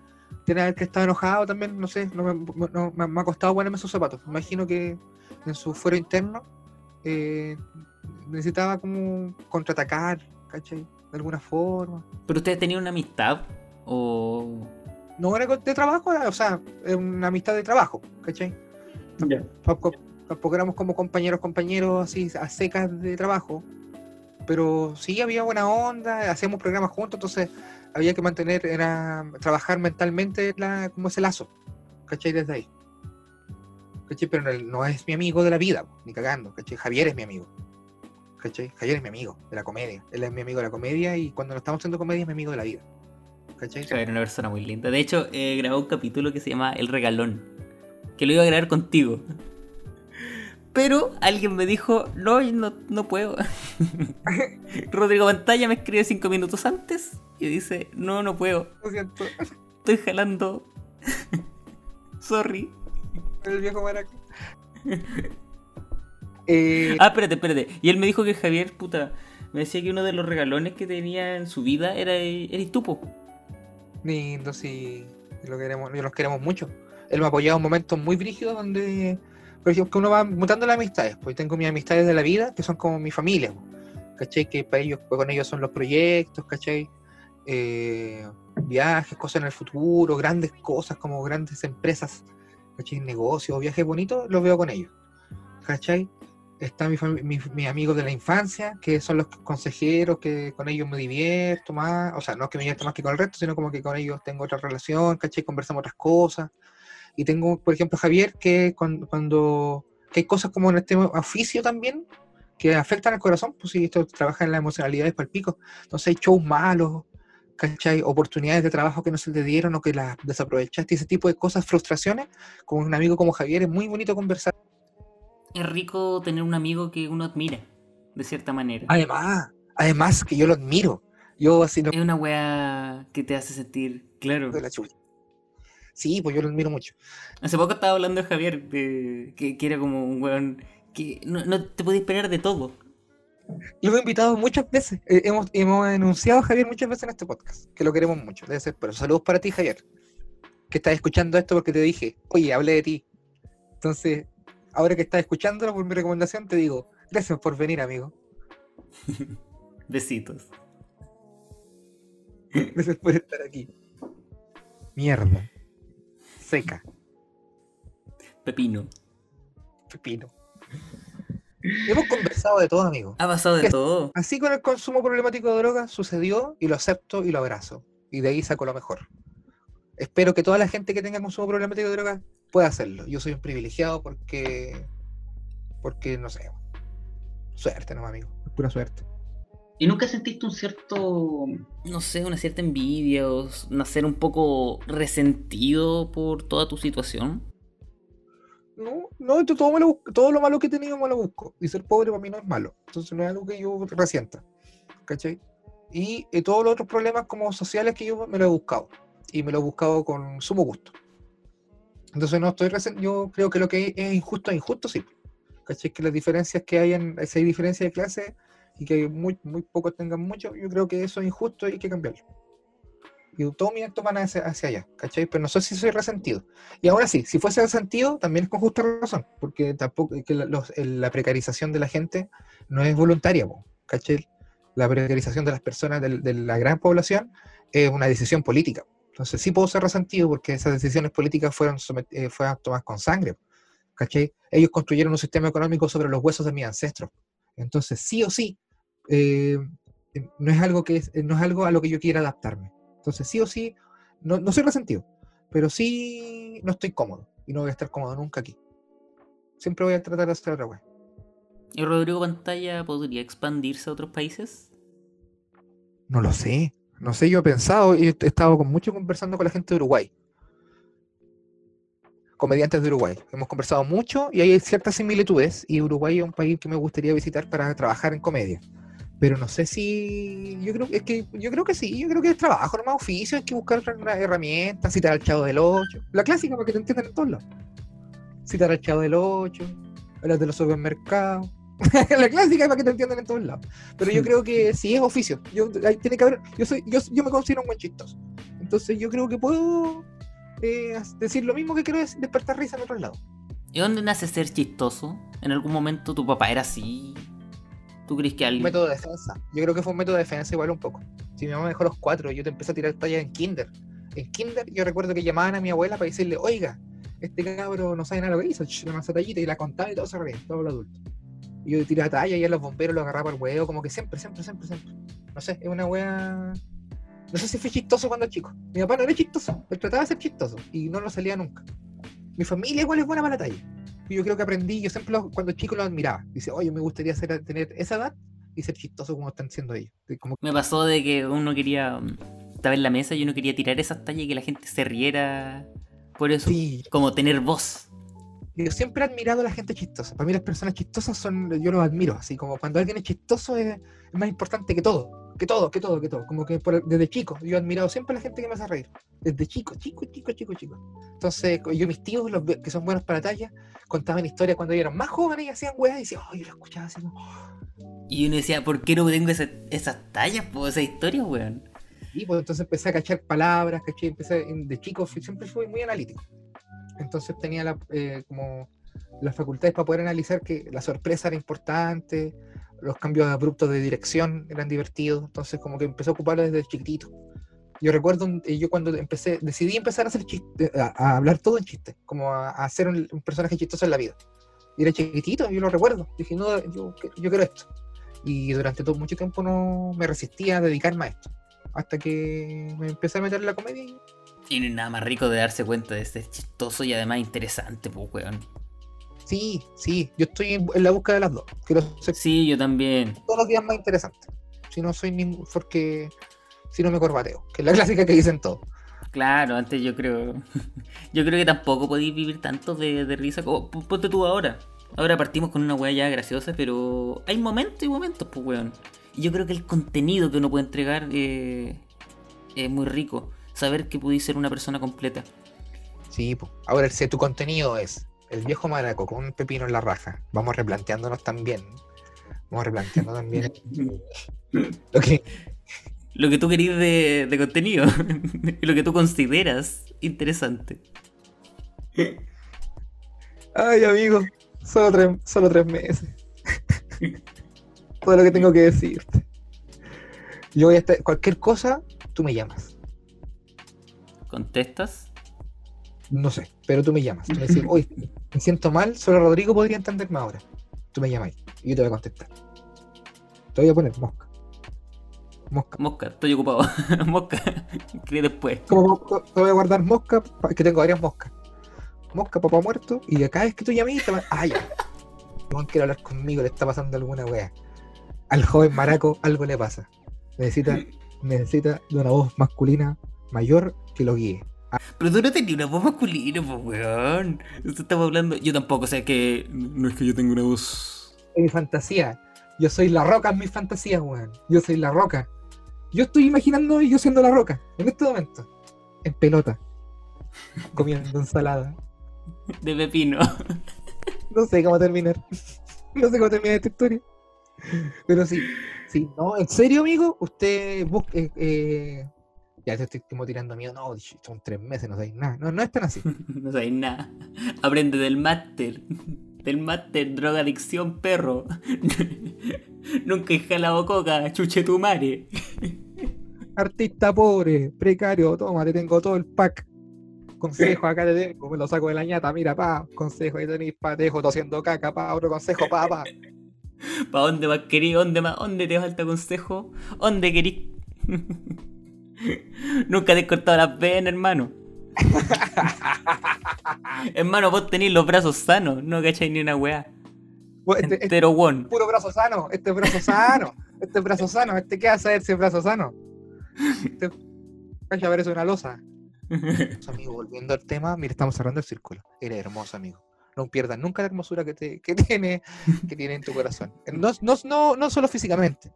tener que estar enojado también, no sé, no me, no- me- me ha costado ponerme sus zapatos. Me imagino que en su fuero interno eh, necesitaba como contraatacar, ¿cachai? De alguna forma. ¿Pero ustedes tenían una amistad? ¿O...? No era de trabajo, era, o sea, era una amistad de trabajo, ¿cachai? Tampoco, tampoco éramos como compañeros, compañeros así a secas de trabajo, pero sí había buena onda, hacíamos programas juntos, entonces había que mantener, era trabajar mentalmente la, como ese lazo, ¿cachai? Desde ahí. ¿Cachai? Pero no, es mi amigo de la vida, ni cagando, ¿cachai? Javier es mi amigo. ¿Cachai? Javier es mi amigo de la comedia. Él es mi amigo de la comedia y cuando no estamos haciendo comedia es mi amigo de la vida. ¿Cachai? Era una persona muy linda. De hecho, eh, grabó un capítulo que se llama El Regalón. Que lo iba a grabar contigo. Pero alguien me dijo, no, no, no puedo. Rodrigo Pantalla me escribe cinco minutos antes y dice, no, no puedo. Lo siento, Estoy jalando. Sorry. el viejo maraca. Eh, Ah, espérate, espérate. Y él me dijo que Javier, puta, me decía que uno de los regalones que tenía en su vida era el tupo. Lindo, sí. Lo queremos, los queremos mucho. Él me ha apoyado en momentos muy brígidos donde, por ejemplo, que uno va mutando las amistades. Pues tengo mis amistades de la vida, que son como mi familia. po, ¿Cachai? Que para ellos, pues con ellos son los proyectos, ¿cachai? Eh, viajes, cosas en el futuro, grandes cosas como grandes empresas, ¿cachai? Negocios, viajes bonitos, los veo con ellos. ¿Cachai? Están mis amigos de la infancia, que son los consejeros, que con ellos me divierto más, o sea, no es que me divierto más que con el resto, sino como que con ellos tengo otra relación, ¿cachai? Conversamos otras cosas. Y tengo, por ejemplo, Javier, que cuando, cuando que hay cosas como en este oficio también, que afectan al corazón, pues si esto trabaja en la emocionalidad es pico. Entonces hay shows malos, ¿cachai? Oportunidades de trabajo que no se te dieron o que las desaprovechaste, ese tipo de cosas, frustraciones, con un amigo como Javier es muy bonito conversar. Es rico tener un amigo que uno admira, de cierta manera. Además, además que yo lo admiro. Yo así no Es una weá que te hace sentir, claro. de la chucha. Sí, pues yo lo admiro mucho. Hace poco estaba hablando de Javier, de- que, que era como un weón que no, no te podías esperar de todo. Lo he invitado muchas veces. Eh, hemos, hemos denunciado a Javier muchas veces en este podcast, que lo queremos mucho. Debe ser, pero saludos para ti, Javier. Que estás escuchando esto porque te dije, oye, hablé de ti. Entonces, ahora que estás escuchándolo por mi recomendación, te digo, gracias por venir, amigo. Besitos. Gracias por estar aquí. Mierda. Seca. Pepino. Pepino. Hemos conversado de todo, amigo. Ha pasado de todo. Así con el consumo problemático de drogas sucedió y lo acepto y lo abrazo. Y de ahí saco lo mejor. Espero que toda la gente que tenga consumo problemático de drogas pueda hacerlo. Yo soy un privilegiado porque. Porque, no sé. Suerte, no, amigo. Pura suerte. ¿Y nunca sentiste un cierto, no sé, una cierta envidia o nacer un poco resentido por toda tu situación? No, no, todo, todo lo malo que he tenido me lo busco. Y ser pobre para mí no es malo. Entonces no es algo que yo resienta. ¿Cachai? Y eh, todos los otros problemas como sociales que yo me lo he buscado. Y me lo he buscado con sumo gusto. Entonces no estoy Yo creo que lo que es injusto es injusto, sí. ¿Cachai? Que las diferencias que hay en. Si hay diferencias de clase y que muy, muy pocos tengan mucho, yo creo que eso es injusto y hay que cambiarlo. Y todos mis actos van hacia, hacia allá, ¿cachai? Pero no sé si soy resentido. Y ahora sí, si fuese resentido, también es con justa razón, porque tampoco que la, los- la precarización de la gente no es voluntaria, ¿cachai? La precarización de las personas, del- de, la gran población, es una decisión política. Entonces sí puedo ser resentido porque esas decisiones políticas fueron, eh, fueron tomadas con sangre, ¿cachai? Ellos construyeron un sistema económico sobre los huesos de mis ancestros. Entonces sí o sí, eh, no es algo que es- no es algo a lo que yo quiera adaptarme. Entonces, sí o sí, no, no soy resentido, pero sí no estoy cómodo y no voy a estar cómodo nunca aquí. Siempre voy a tratar de hacer otra. ¿Y Rodrigo Pantalla podría expandirse a otros países? No lo sé, no sé, yo he pensado y he estado con mucho conversando con la gente de Uruguay. Comediantes de Uruguay. Hemos conversado mucho y hay ciertas similitudes y Uruguay es un país que me gustaría visitar para trabajar en comedia. Pero no sé si. Yo creo, es que, yo creo que sí, yo creo que es trabajo, no más oficio, hay que buscar herramientas, citar al chavo del 8. La clásica para que te entiendan en todos lados. Citar al chavo del 8, hablar de los supermercados. la clásica para que te entiendan en todos lados. Pero yo creo que sí es oficio. Yo, ahí tiene que haber, yo, soy, yo, yo me considero un buen chistoso. Entonces yo creo que puedo eh, decir lo mismo que quiero decir, despertar risa en otros lados. ¿Y dónde nace ser chistoso? ¿En algún momento tu papá era así? ¿Tú crees que Un alguien... método de defensa. Yo creo que fue un método de defensa igual un poco. Si mi mamá me dejó los cuatro, yo te empecé a tirar tallas en kinder. En kinder yo recuerdo que llamaban a mi abuela para decirle, oiga, este cabro no sabe nada lo que hizo, le tallita y la contaba y todo se reía, todos los adultos. Y yo tiraba talla y a los bomberos lo agarraba al huevo, como que siempre, siempre, siempre, siempre. No sé, es una wea... No sé si fue chistoso cuando chico. Mi papá no era chistoso, él trataba de ser chistoso y no lo salía nunca. Mi familia igual es buena para la talla. Y yo creo que aprendí, yo siempre lo- cuando chico lo admiraba. Dice, oye, me gustaría ser- tener esa edad y ser chistoso como están siendo ellos. Como, Me pasó de que uno quería... mm, Estaba en la mesa y uno quería tirar esas tallas y que la gente se riera por eso. sí, Como tener voz. yo siempre he admirado a la gente chistosa. Para mí las personas chistosas son, yo los admiro, así como cuando alguien es chistoso es, es más importante que todo, que todo, que todo, que todo. Como que por- desde chico, yo he admirado siempre a la gente que me hace reír. Desde chico, chico, chico, chico, chico. Entonces, yo mis tíos, los que son buenos para la talla, contaban historias cuando ellos eran más jóvenes y hacían weas y decían, oh, yo lo escuchaba así como, Y uno decía, ¿por qué no tengo esa- esas tallas, po, esa historia, weón? Y pues entonces empecé a cachar palabras, caché, empecé de chico, fui- siempre fui muy analítico. Entonces tenía la, eh, como las facultades para poder analizar que la sorpresa era importante, los cambios abruptos de dirección eran divertidos, entonces como que empecé a ocuparlo desde chiquitito. Yo recuerdo, eh, yo cuando empecé, decidí empezar a hacer chiste, a, a hablar todo en chiste, como a, a un, un personaje chistoso en la vida. Y era chiquitito, yo lo recuerdo. Dije, no, yo, yo quiero esto. Y durante todo mucho tiempo no me resistía a dedicarme a esto hasta que me empecé a meter en la comedia hay nada más rico de darse cuenta de ser chistoso y además interesante, pues, weón. Sí, sí, yo estoy en, la búsqueda de las dos. Quiero ser Sí, yo también. todos los días más interesante. Si no soy ni porque si no me corbateo, que es la clásica que dicen todos. Claro, antes yo creo. Yo creo que tampoco podéis vivir tanto de, de risa como. Ponte tú ahora. Ahora partimos con una weá ya graciosa, pero hay momentos y momentos, pues, weón. Y yo creo que el contenido que uno puede entregar eh, es muy rico. Saber que pudiste ser una persona completa. Sí, pues. Ahora, si tu contenido es el viejo maraco con un pepino en la raja, vamos replanteándonos también. Vamos replanteando también lo que Lo que tú querís de, de contenido. y lo que tú consideras interesante. Ay, amigo, solo tres, solo tres meses. Todo lo que tengo que decirte. Yo voy a estar, cualquier cosa, tú me llamas. ¿Contestas? No sé, pero tú me llamas. Tú me decís, hoy me siento mal, solo Rodrigo podría entenderme ahora. Tú me llamas y yo te voy a contestar. Te voy a poner mosca. Mosca. Mosca, estoy ocupado. Mosca, que después. Como te voy a guardar mosca, que tengo varias moscas. Mosca, papá muerto, y acá es que tú llamas y te va. Ah, ya. No quiere hablar conmigo, le está pasando alguna wea. Al joven maraco algo le pasa. Necesita, necesita de una voz masculina mayor que lo guíe. Pero tú no tenías una voz masculina, pues, weón. Hablando. Yo tampoco, o sea que. No es que yo tenga una voz. En mi fantasía. Yo soy la roca en mis fantasías, weón. Yo soy la roca. Yo estoy imaginando yo siendo la roca, en este momento. En pelota. Comiendo ensalada. De pepino. No sé cómo terminar. No sé cómo terminar esta historia. Pero sí, sí, no, en serio, amigo, usted busque, eh, Ya te estoy como tirando miedo. No, son tres meses, no sabéis nada. No, no es tan así. no sabéis nada. Aprende del máster. Del máster, drogadicción, perro. Nunca he jalado coca, chuche tu madre. Artista pobre, precario, toma, te tengo todo el pack. Consejo acá te tengo, me lo saco de la ñata, mira, pa, consejo ahí tenéis, pa, te dejo tosiendo caca, pa, otro consejo, pa, pa. ¿Pa dónde vas querido? ¿Dónde más? ¿Dónde te falta consejo? ¿Dónde querís? Nunca te he cortado las venas, hermano. hermano, vos tenés los brazos sanos, no cacháis ni una weá. Este, este, Entero one. puro brazo sano, este es brazo sano, este es brazo sano, este qué hace si es brazo sano. Este, cacha, ver, es una losa. amigo, volviendo al tema, mira, estamos cerrando el círculo. Eres hermoso, amigo. No pierdas nunca la hermosura que, te, que, tiene, que tiene en tu corazón. No, no, no, no solo físicamente,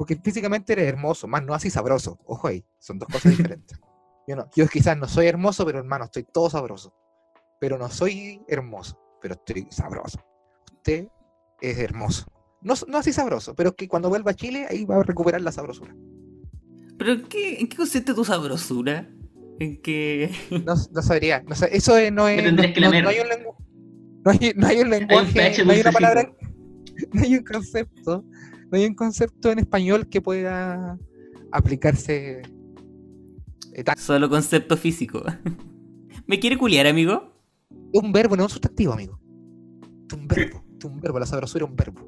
porque físicamente eres hermoso, más no así sabroso. Ojo ahí, son dos cosas diferentes. Yo, no, yo quizás no soy hermoso, pero hermano, estoy todo sabroso. Pero no soy hermoso, pero estoy sabroso. Usted es hermoso. No, no así sabroso, pero que cuando vuelva a Chile, ahí va a recuperar la sabrosura. ¿Pero en qué, en qué consiste tu sabrosura? En que. No, no sabría. No eso es- no es. Que no, hay un lengu- no hay, un lenguaje, no hay una palabra, no hay un concepto, no hay un concepto en español que pueda aplicarse eh, Solo concepto físico. ¿Me quiere culiar, amigo? Un verbo, no es un sustantivo, amigo. Es un verbo, es un verbo, la sabrosura es un verbo.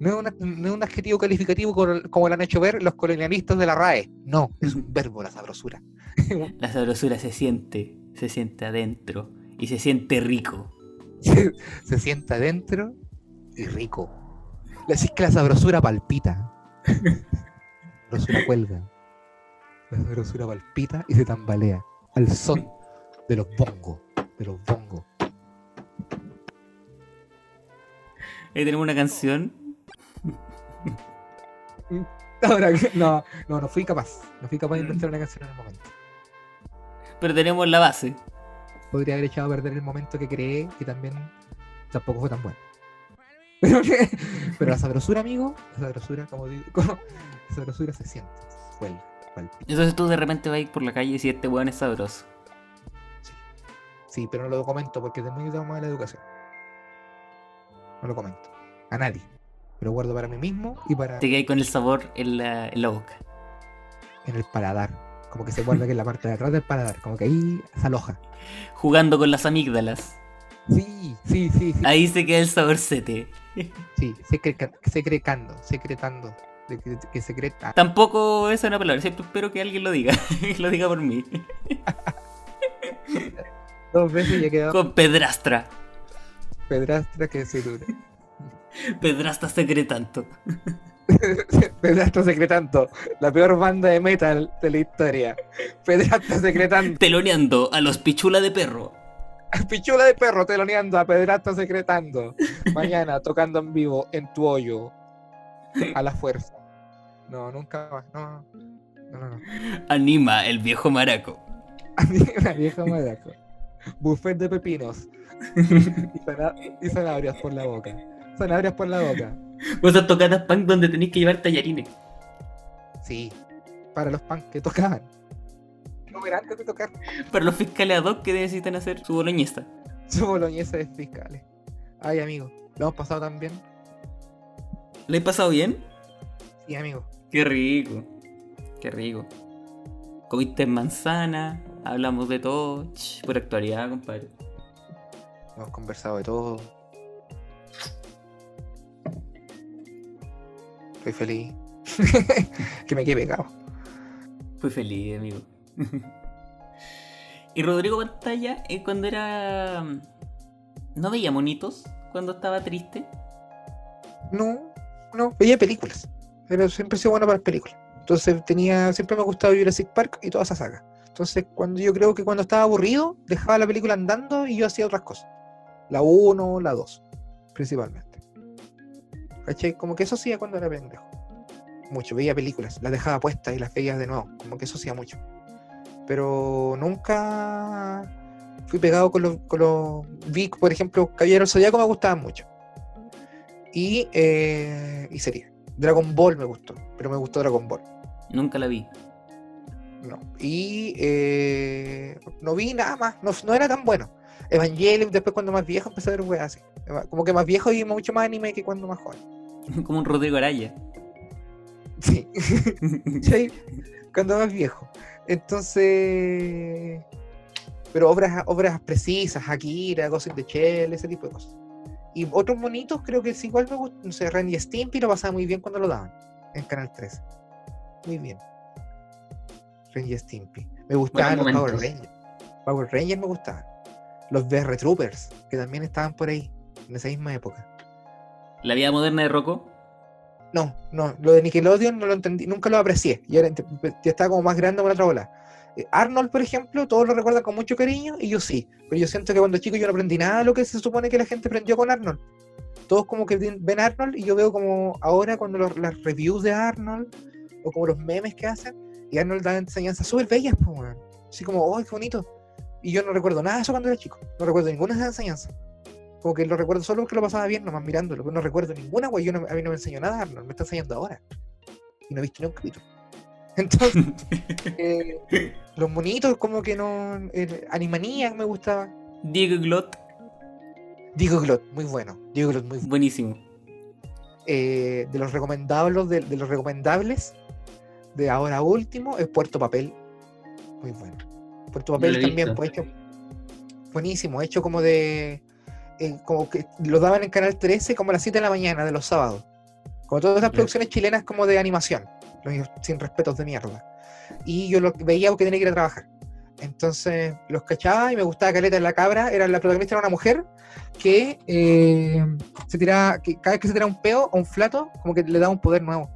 No es, una- no es un adjetivo calificativo como, como lo han hecho ver los colonialistas de la RAE. No, es un verbo la sabrosura. La sabrosura se siente, se siente adentro y se siente rico. se, se sienta adentro y rico. Le decís que la sabrosura palpita. La sabrosura cuelga. La sabrosura palpita y se tambalea al son de los bongos. De los bongos. Ahí tenemos una canción. Ahora, no, no, no fui capaz. No fui capaz de inventar una canción en el momento. Pero tenemos la base. Podría haber echado a perder el momento que creé, que también tampoco fue tan bueno. Pero, la sabrosura, amigo, la sabrosura, como digo, la sabrosura se siente, cuelga, palpita. Entonces tú de repente vas a ir por la calle y decís, este weón es sabroso. Sí. Sí, pero no lo comento porque es muy trauma de la educación. No lo comento. A nadie. Pero guardo para mí mismo y para Te quedas con el sabor en la, en la boca. en el paladar. Como que se guarda que en la parte de atrás del paladar. Como que ahí se aloja. Jugando con las amígdalas. Sí, sí, sí, sí. Ahí se queda el saborcete. Sí, secrecando, secretando. De que, que secreta. Tampoco esa es una palabra, siempre espero que alguien lo diga. que lo diga por mí. Dos veces ya quedó Con pedrastra. pedrastra que se dure. Pedrastra secretanto. Pedrastra secretando. La peor banda de metal de la historia. Pedrastra secretando. Teloneando a los pichula de perro. Pichula de perro teloneando a Pedrastra secretando. Mañana tocando en vivo en tu hoyo. A la fuerza. No, nunca más. No, no, no. no. Anima el viejo maraco. A mí una vieja maraco. Buffet de pepinos. Y, zana- y zanahorias por la boca. Zanahorias por la boca. Cosas tocadas punk donde tenéis que llevar tallarines. Sí. Para los punk que tocaban. Antes de tocar. Para los fiscales ad hoc que necesitan hacer su boloñesa. Su boloñesa de fiscales. Ay, amigo. Lo hemos pasado tan bien. ¿Le he pasado bien? Sí, amigo. Qué rico. Qué rico. Comiste manzana, hablamos de todo. Ch, por actualidad, compadre. Hemos conversado de todo. Estoy feliz. que me quede pegado. Fui feliz, amigo. Y Rodrigo Pantalla, eh, cuando era. ¿No veía monitos? Cuando estaba triste. No, no. Veía películas. Pero siempre he sido bueno para las películas. Entonces tenía, siempre me ha gustado Jurassic Park y toda esa saga. Entonces cuando yo creo que cuando estaba aburrido, dejaba la película andando y yo hacía otras cosas. La 1, la 2, principalmente. Como que eso hacía cuando era pendejo. Mucho, veía películas, las dejaba puestas y las veía de nuevo. Como que eso hacía mucho. Pero nunca fui pegado con los, con los Vic, por ejemplo, Caballero del Zodiaco me gustaban mucho. Y, eh, y serie. Dragon Ball me gustó, pero me gustó Dragon Ball. Nunca la vi. No. Y eh, no vi nada más. No, no era tan bueno. Evangelion, después cuando más viejo empecé a ver weas así. Como que más viejo y mucho más anime que cuando más joven. Como un Rodrigo Araya. Sí. Sí, Cuando más viejo. Entonces. Pero obras, obras precisas, Akira, cosas de Shell, ese tipo de cosas. Y otros bonitos, creo que sí, igual me gusta. No sé, Randy Stimpy lo pasaba muy bien cuando lo daban en Canal 13. Muy bien. Randy Stimpy. Me gustaban los Power Rangers. Power Rangers me gustaban. Los BR Troopers, que también estaban por ahí, en esa misma época. ¿La vida moderna de Rocco? No, no, lo de Nickelodeon no lo entendí, nunca lo aprecié. Ya, era, ya estaba como más grande con otra bola. Eh, Arnold, por ejemplo, todos lo recuerdan con mucho cariño y yo sí. Pero yo siento que cuando chico yo no aprendí nada de lo que se supone que la gente aprendió con Arnold. Todos como que ven Arnold y yo veo como ahora cuando las reviews de Arnold o como los memes que hacen y Arnold da enseñanzas súper bellas, pues, así como, ¡oh, qué bonito! Y yo no recuerdo nada de eso cuando era chico. No recuerdo ninguna de esas enseñanzas. Como que lo recuerdo solo porque lo pasaba bien, nomás mirándolo. Pero no recuerdo ninguna, güey. Yo no, a mí no me enseñó nada, Arnold. Me está enseñando ahora. Y no he visto ni un capítulo. Entonces, eh, los monitos, como que no. Eh, Animanía me gustaba. Diego Glot. Diego Glot, muy bueno. Diego Glot, muy Buenísimo. Eh, de los recomendables, de, de, los recomendables, de ahora último, es Puerto Papel. Muy bueno. Puerto Papel también, pues hecho. Buenísimo, hecho como de. Como que lo daban en Canal 13 como a las 7 de la mañana de los sábados. Como todas las producciones chilenas como de animación, sin respetos de mierda. Y yo lo veía porque tenía que ir a trabajar. Entonces los cachaba y me gustaba Caleta en la cabra. Era la protagonista era una mujer que eh, se tiraba, que cada vez que se tiraba un peo o un flato, como que le daba un poder nuevo.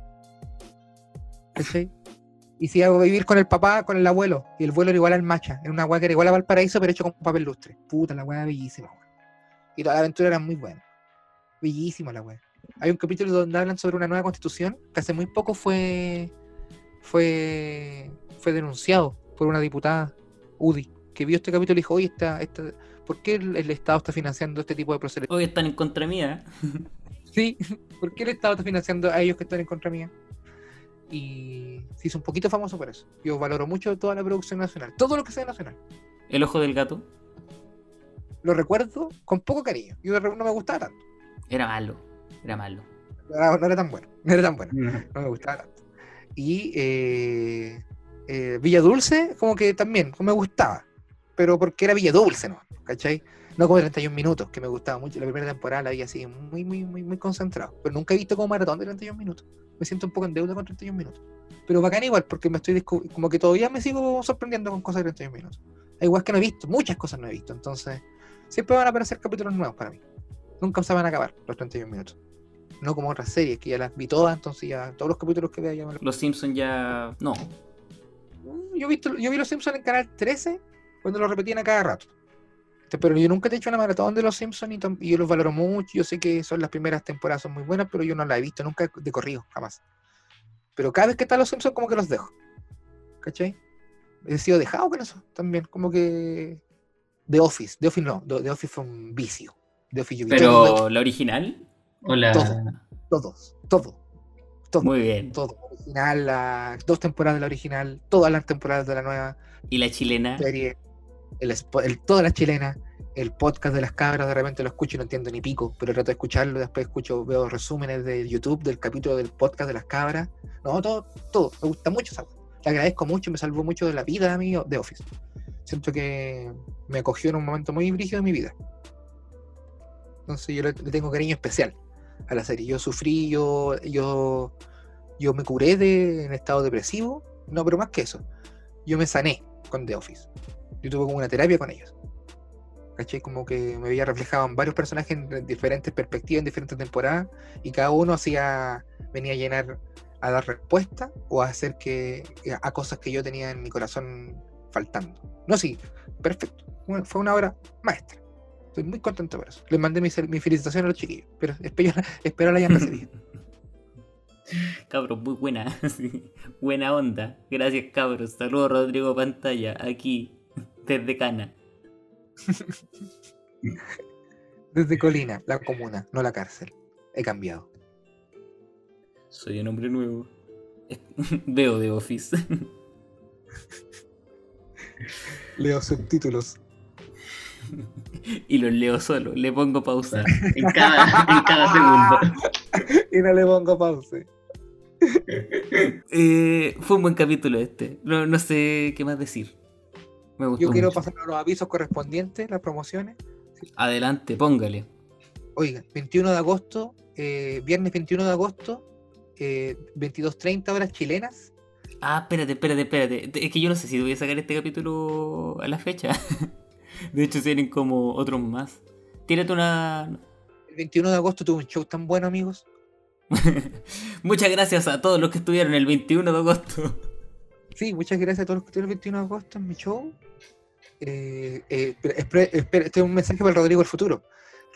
¿Cachai? Y si hago vivir con el papá, con el abuelo. Y el abuelo era igual al macha. Era una weá que era igual a Valparaíso, pero hecho con papel lustre. Puta, la weá bellísima, Y toda la aventura era muy buena. Bellísima la weá. Hay un capítulo donde hablan sobre una nueva constitución que hace muy poco fue. fue. fue denunciado por una diputada, UDI, que vio este capítulo y dijo, oye, esta, esta, ¿por qué el, Estado está financiando este tipo de procesos? Hoy están en contra mía. sí, ¿por qué el Estado está financiando a ellos que están en contra mía? y se hizo un poquito famoso por eso. Yo valoro mucho toda la producción nacional, todo lo que sea nacional. ¿El ojo del gato? Lo recuerdo con poco cariño. Yo no me gustaba tanto. Era malo, era malo. No, era tan bueno, no era tan bueno, no me gustaba tanto. Y eh, eh, Villa Dulce, como que también, como me gustaba, pero porque era Villa Dulce, ¿no? ¿Cachai? No como 31 minutos, que me gustaba mucho. La primera temporada la vi así, muy, muy, muy, muy concentrado. Pero nunca he visto como maratón de 31 minutos me siento un poco en deuda con 31 minutos. Pero bacán igual, porque me estoy como que todavía me sigo sorprendiendo con cosas de 31 minutos. Hay igual que no he visto, muchas cosas no he visto, entonces siempre van a aparecer capítulos nuevos para mí. Nunca se van a acabar los 31 minutos. No como otras series, que ya las vi todas, entonces ya todos los capítulos que vea ya me Los Simpsons ya... no. Yo, he visto, yo vi Los Simpsons en Canal 13 cuando lo repetían a cada rato. Pero yo nunca te he hecho una maratón de los Simpsons y, yo los valoro mucho. Yo sé que son las primeras temporadas, son muy buenas, pero yo no las he visto nunca de corrido, jamás. Pero cada vez que están los Simpsons, como que los dejo. ¿Cachai? He sido dejado con eso también, como que. The Office, The Office no, The Office fue un vicio. The Office, yo ¿Pero la original? ¿O la... Todo, todo, todo, Muy bien. Todo, original, las dos temporadas de la original, todas las temporadas de la nueva. ¿Y la chilena? Serie el, toda la chilena, el podcast de las cabras, de repente lo escucho y no entiendo ni pico, pero trato de escucharlo, después escucho, veo resúmenes de YouTube del capítulo del podcast de las cabras. No, todo, todo, me gusta mucho esa Le agradezco mucho, me salvó mucho de la vida a mí de Office. Siento que me acogió en un momento muy brígido de mi vida. Entonces yo le, tengo cariño especial a la serie. Yo sufrí, yo, yo, yo me curé de en estado depresivo. No, pero más que eso. Yo me sané con The Office yo tuve como una terapia con ellos. ¿Caché? Como que me había reflejado en varios personajes en diferentes perspectivas, en diferentes temporadas, y cada uno hacía, venía a llenar, a dar respuesta o a hacer que, a cosas que yo tenía en mi corazón faltando. No, sí, perfecto. Fue una obra maestra. Estoy muy contento por eso. Les mandé mi, mi felicitación a los chiquillos, pero espero, espero la hayan recibido. Cabros, muy buena. Buena onda. Gracias, cabros. Saludos, Rodrigo Pantalla. Aquí desde Cana. Desde Colina, la comuna, no la cárcel. He cambiado. Soy un hombre nuevo. Veo de Office. Leo subtítulos. y los leo solo, le pongo pausa en cada, en cada segundo. y no le pongo pausa. Eh, fue un buen capítulo este. No, no, sé qué más decir. Me gustó Yo quiero pasar a los avisos correspondientes, las promociones. Adelante, póngale. Oiga, 21 de agosto, eh, viernes 21 de agosto, eh, 22.30 horas chilenas. Ah, espérate, espérate, espérate. Es que yo no sé si voy a sacar este capítulo a la fecha. De hecho, tienen como otros más. Tírate una. El 21 de agosto tuve un show tan bueno, amigos. muchas gracias a todos los que estuvieron el 21 de agosto. Sí, muchas gracias a todos los que estuvieron el 21 de agosto en mi show. Eh, eh, este es un mensaje para Rodrigo del futuro.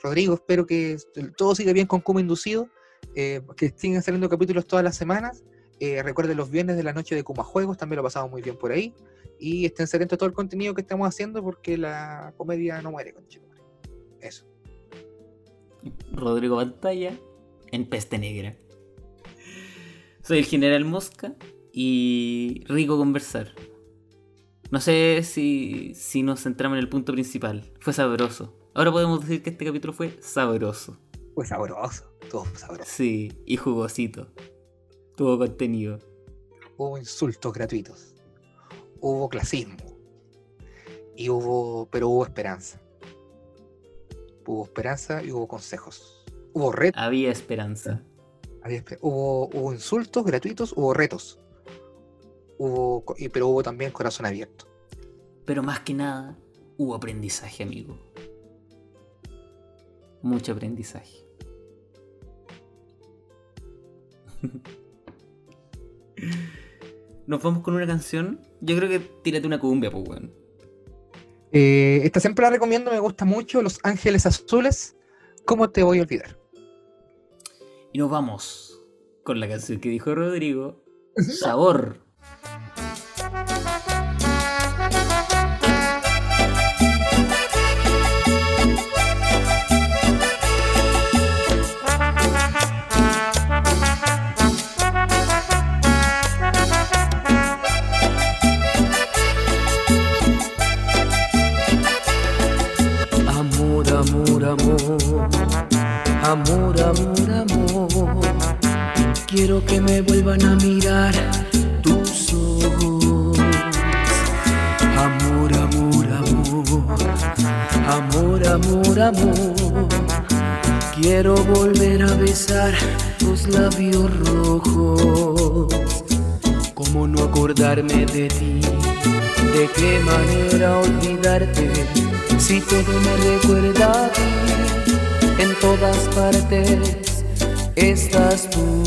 Rodrigo, espero que todo siga bien con Kuma Inducido, eh, que sigan saliendo capítulos todas las semanas. Recuerden los viernes de la noche de Kuma Juegos, también lo pasamos muy bien por ahí. Y estén atentos a todo el contenido que estamos haciendo porque la comedia no muere, con Eso. Rodrigo Pantalla en Peste Negra. Soy el General Mosca y rico conversar. No sé si, si nos centramos en el punto principal. Fue sabroso. Ahora podemos decir que este capítulo fue sabroso. Fue sabroso, todo sabroso. Sí, y jugosito. Tuvo contenido. Hubo insultos gratuitos. Hubo clasismo. Y hubo. pero hubo esperanza. Hubo esperanza y hubo consejos. Hubo retos. Había esperanza. hubo, hubo insultos gratuitos, hubo retos. Hubo, pero hubo también corazón abierto. Pero más que nada, hubo aprendizaje, amigo. Mucho aprendizaje. Nos vamos con una canción. Yo creo que tírate una cumbia, pues, weón. Eh, esta siempre la recomiendo, me gusta mucho. Los Ángeles Azules. ¿Cómo te voy a olvidar? Y nos vamos con la canción que dijo Rodrigo. Sabor. Amor, amor, amor, quiero que me vuelvan a mirar tus ojos. Amor, amor, amor, amor, amor, amor, quiero volver a besar tus labios rojos. ¿Cómo no acordarme de ti? ¿De qué manera olvidarte si todo me recuerda a ti? Todas partes estás tú.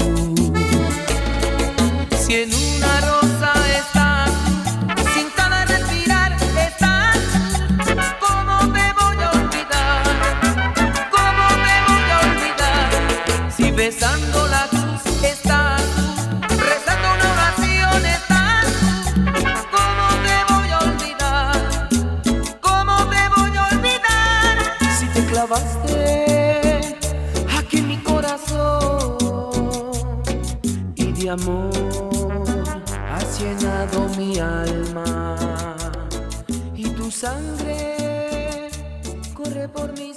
Por mis venas.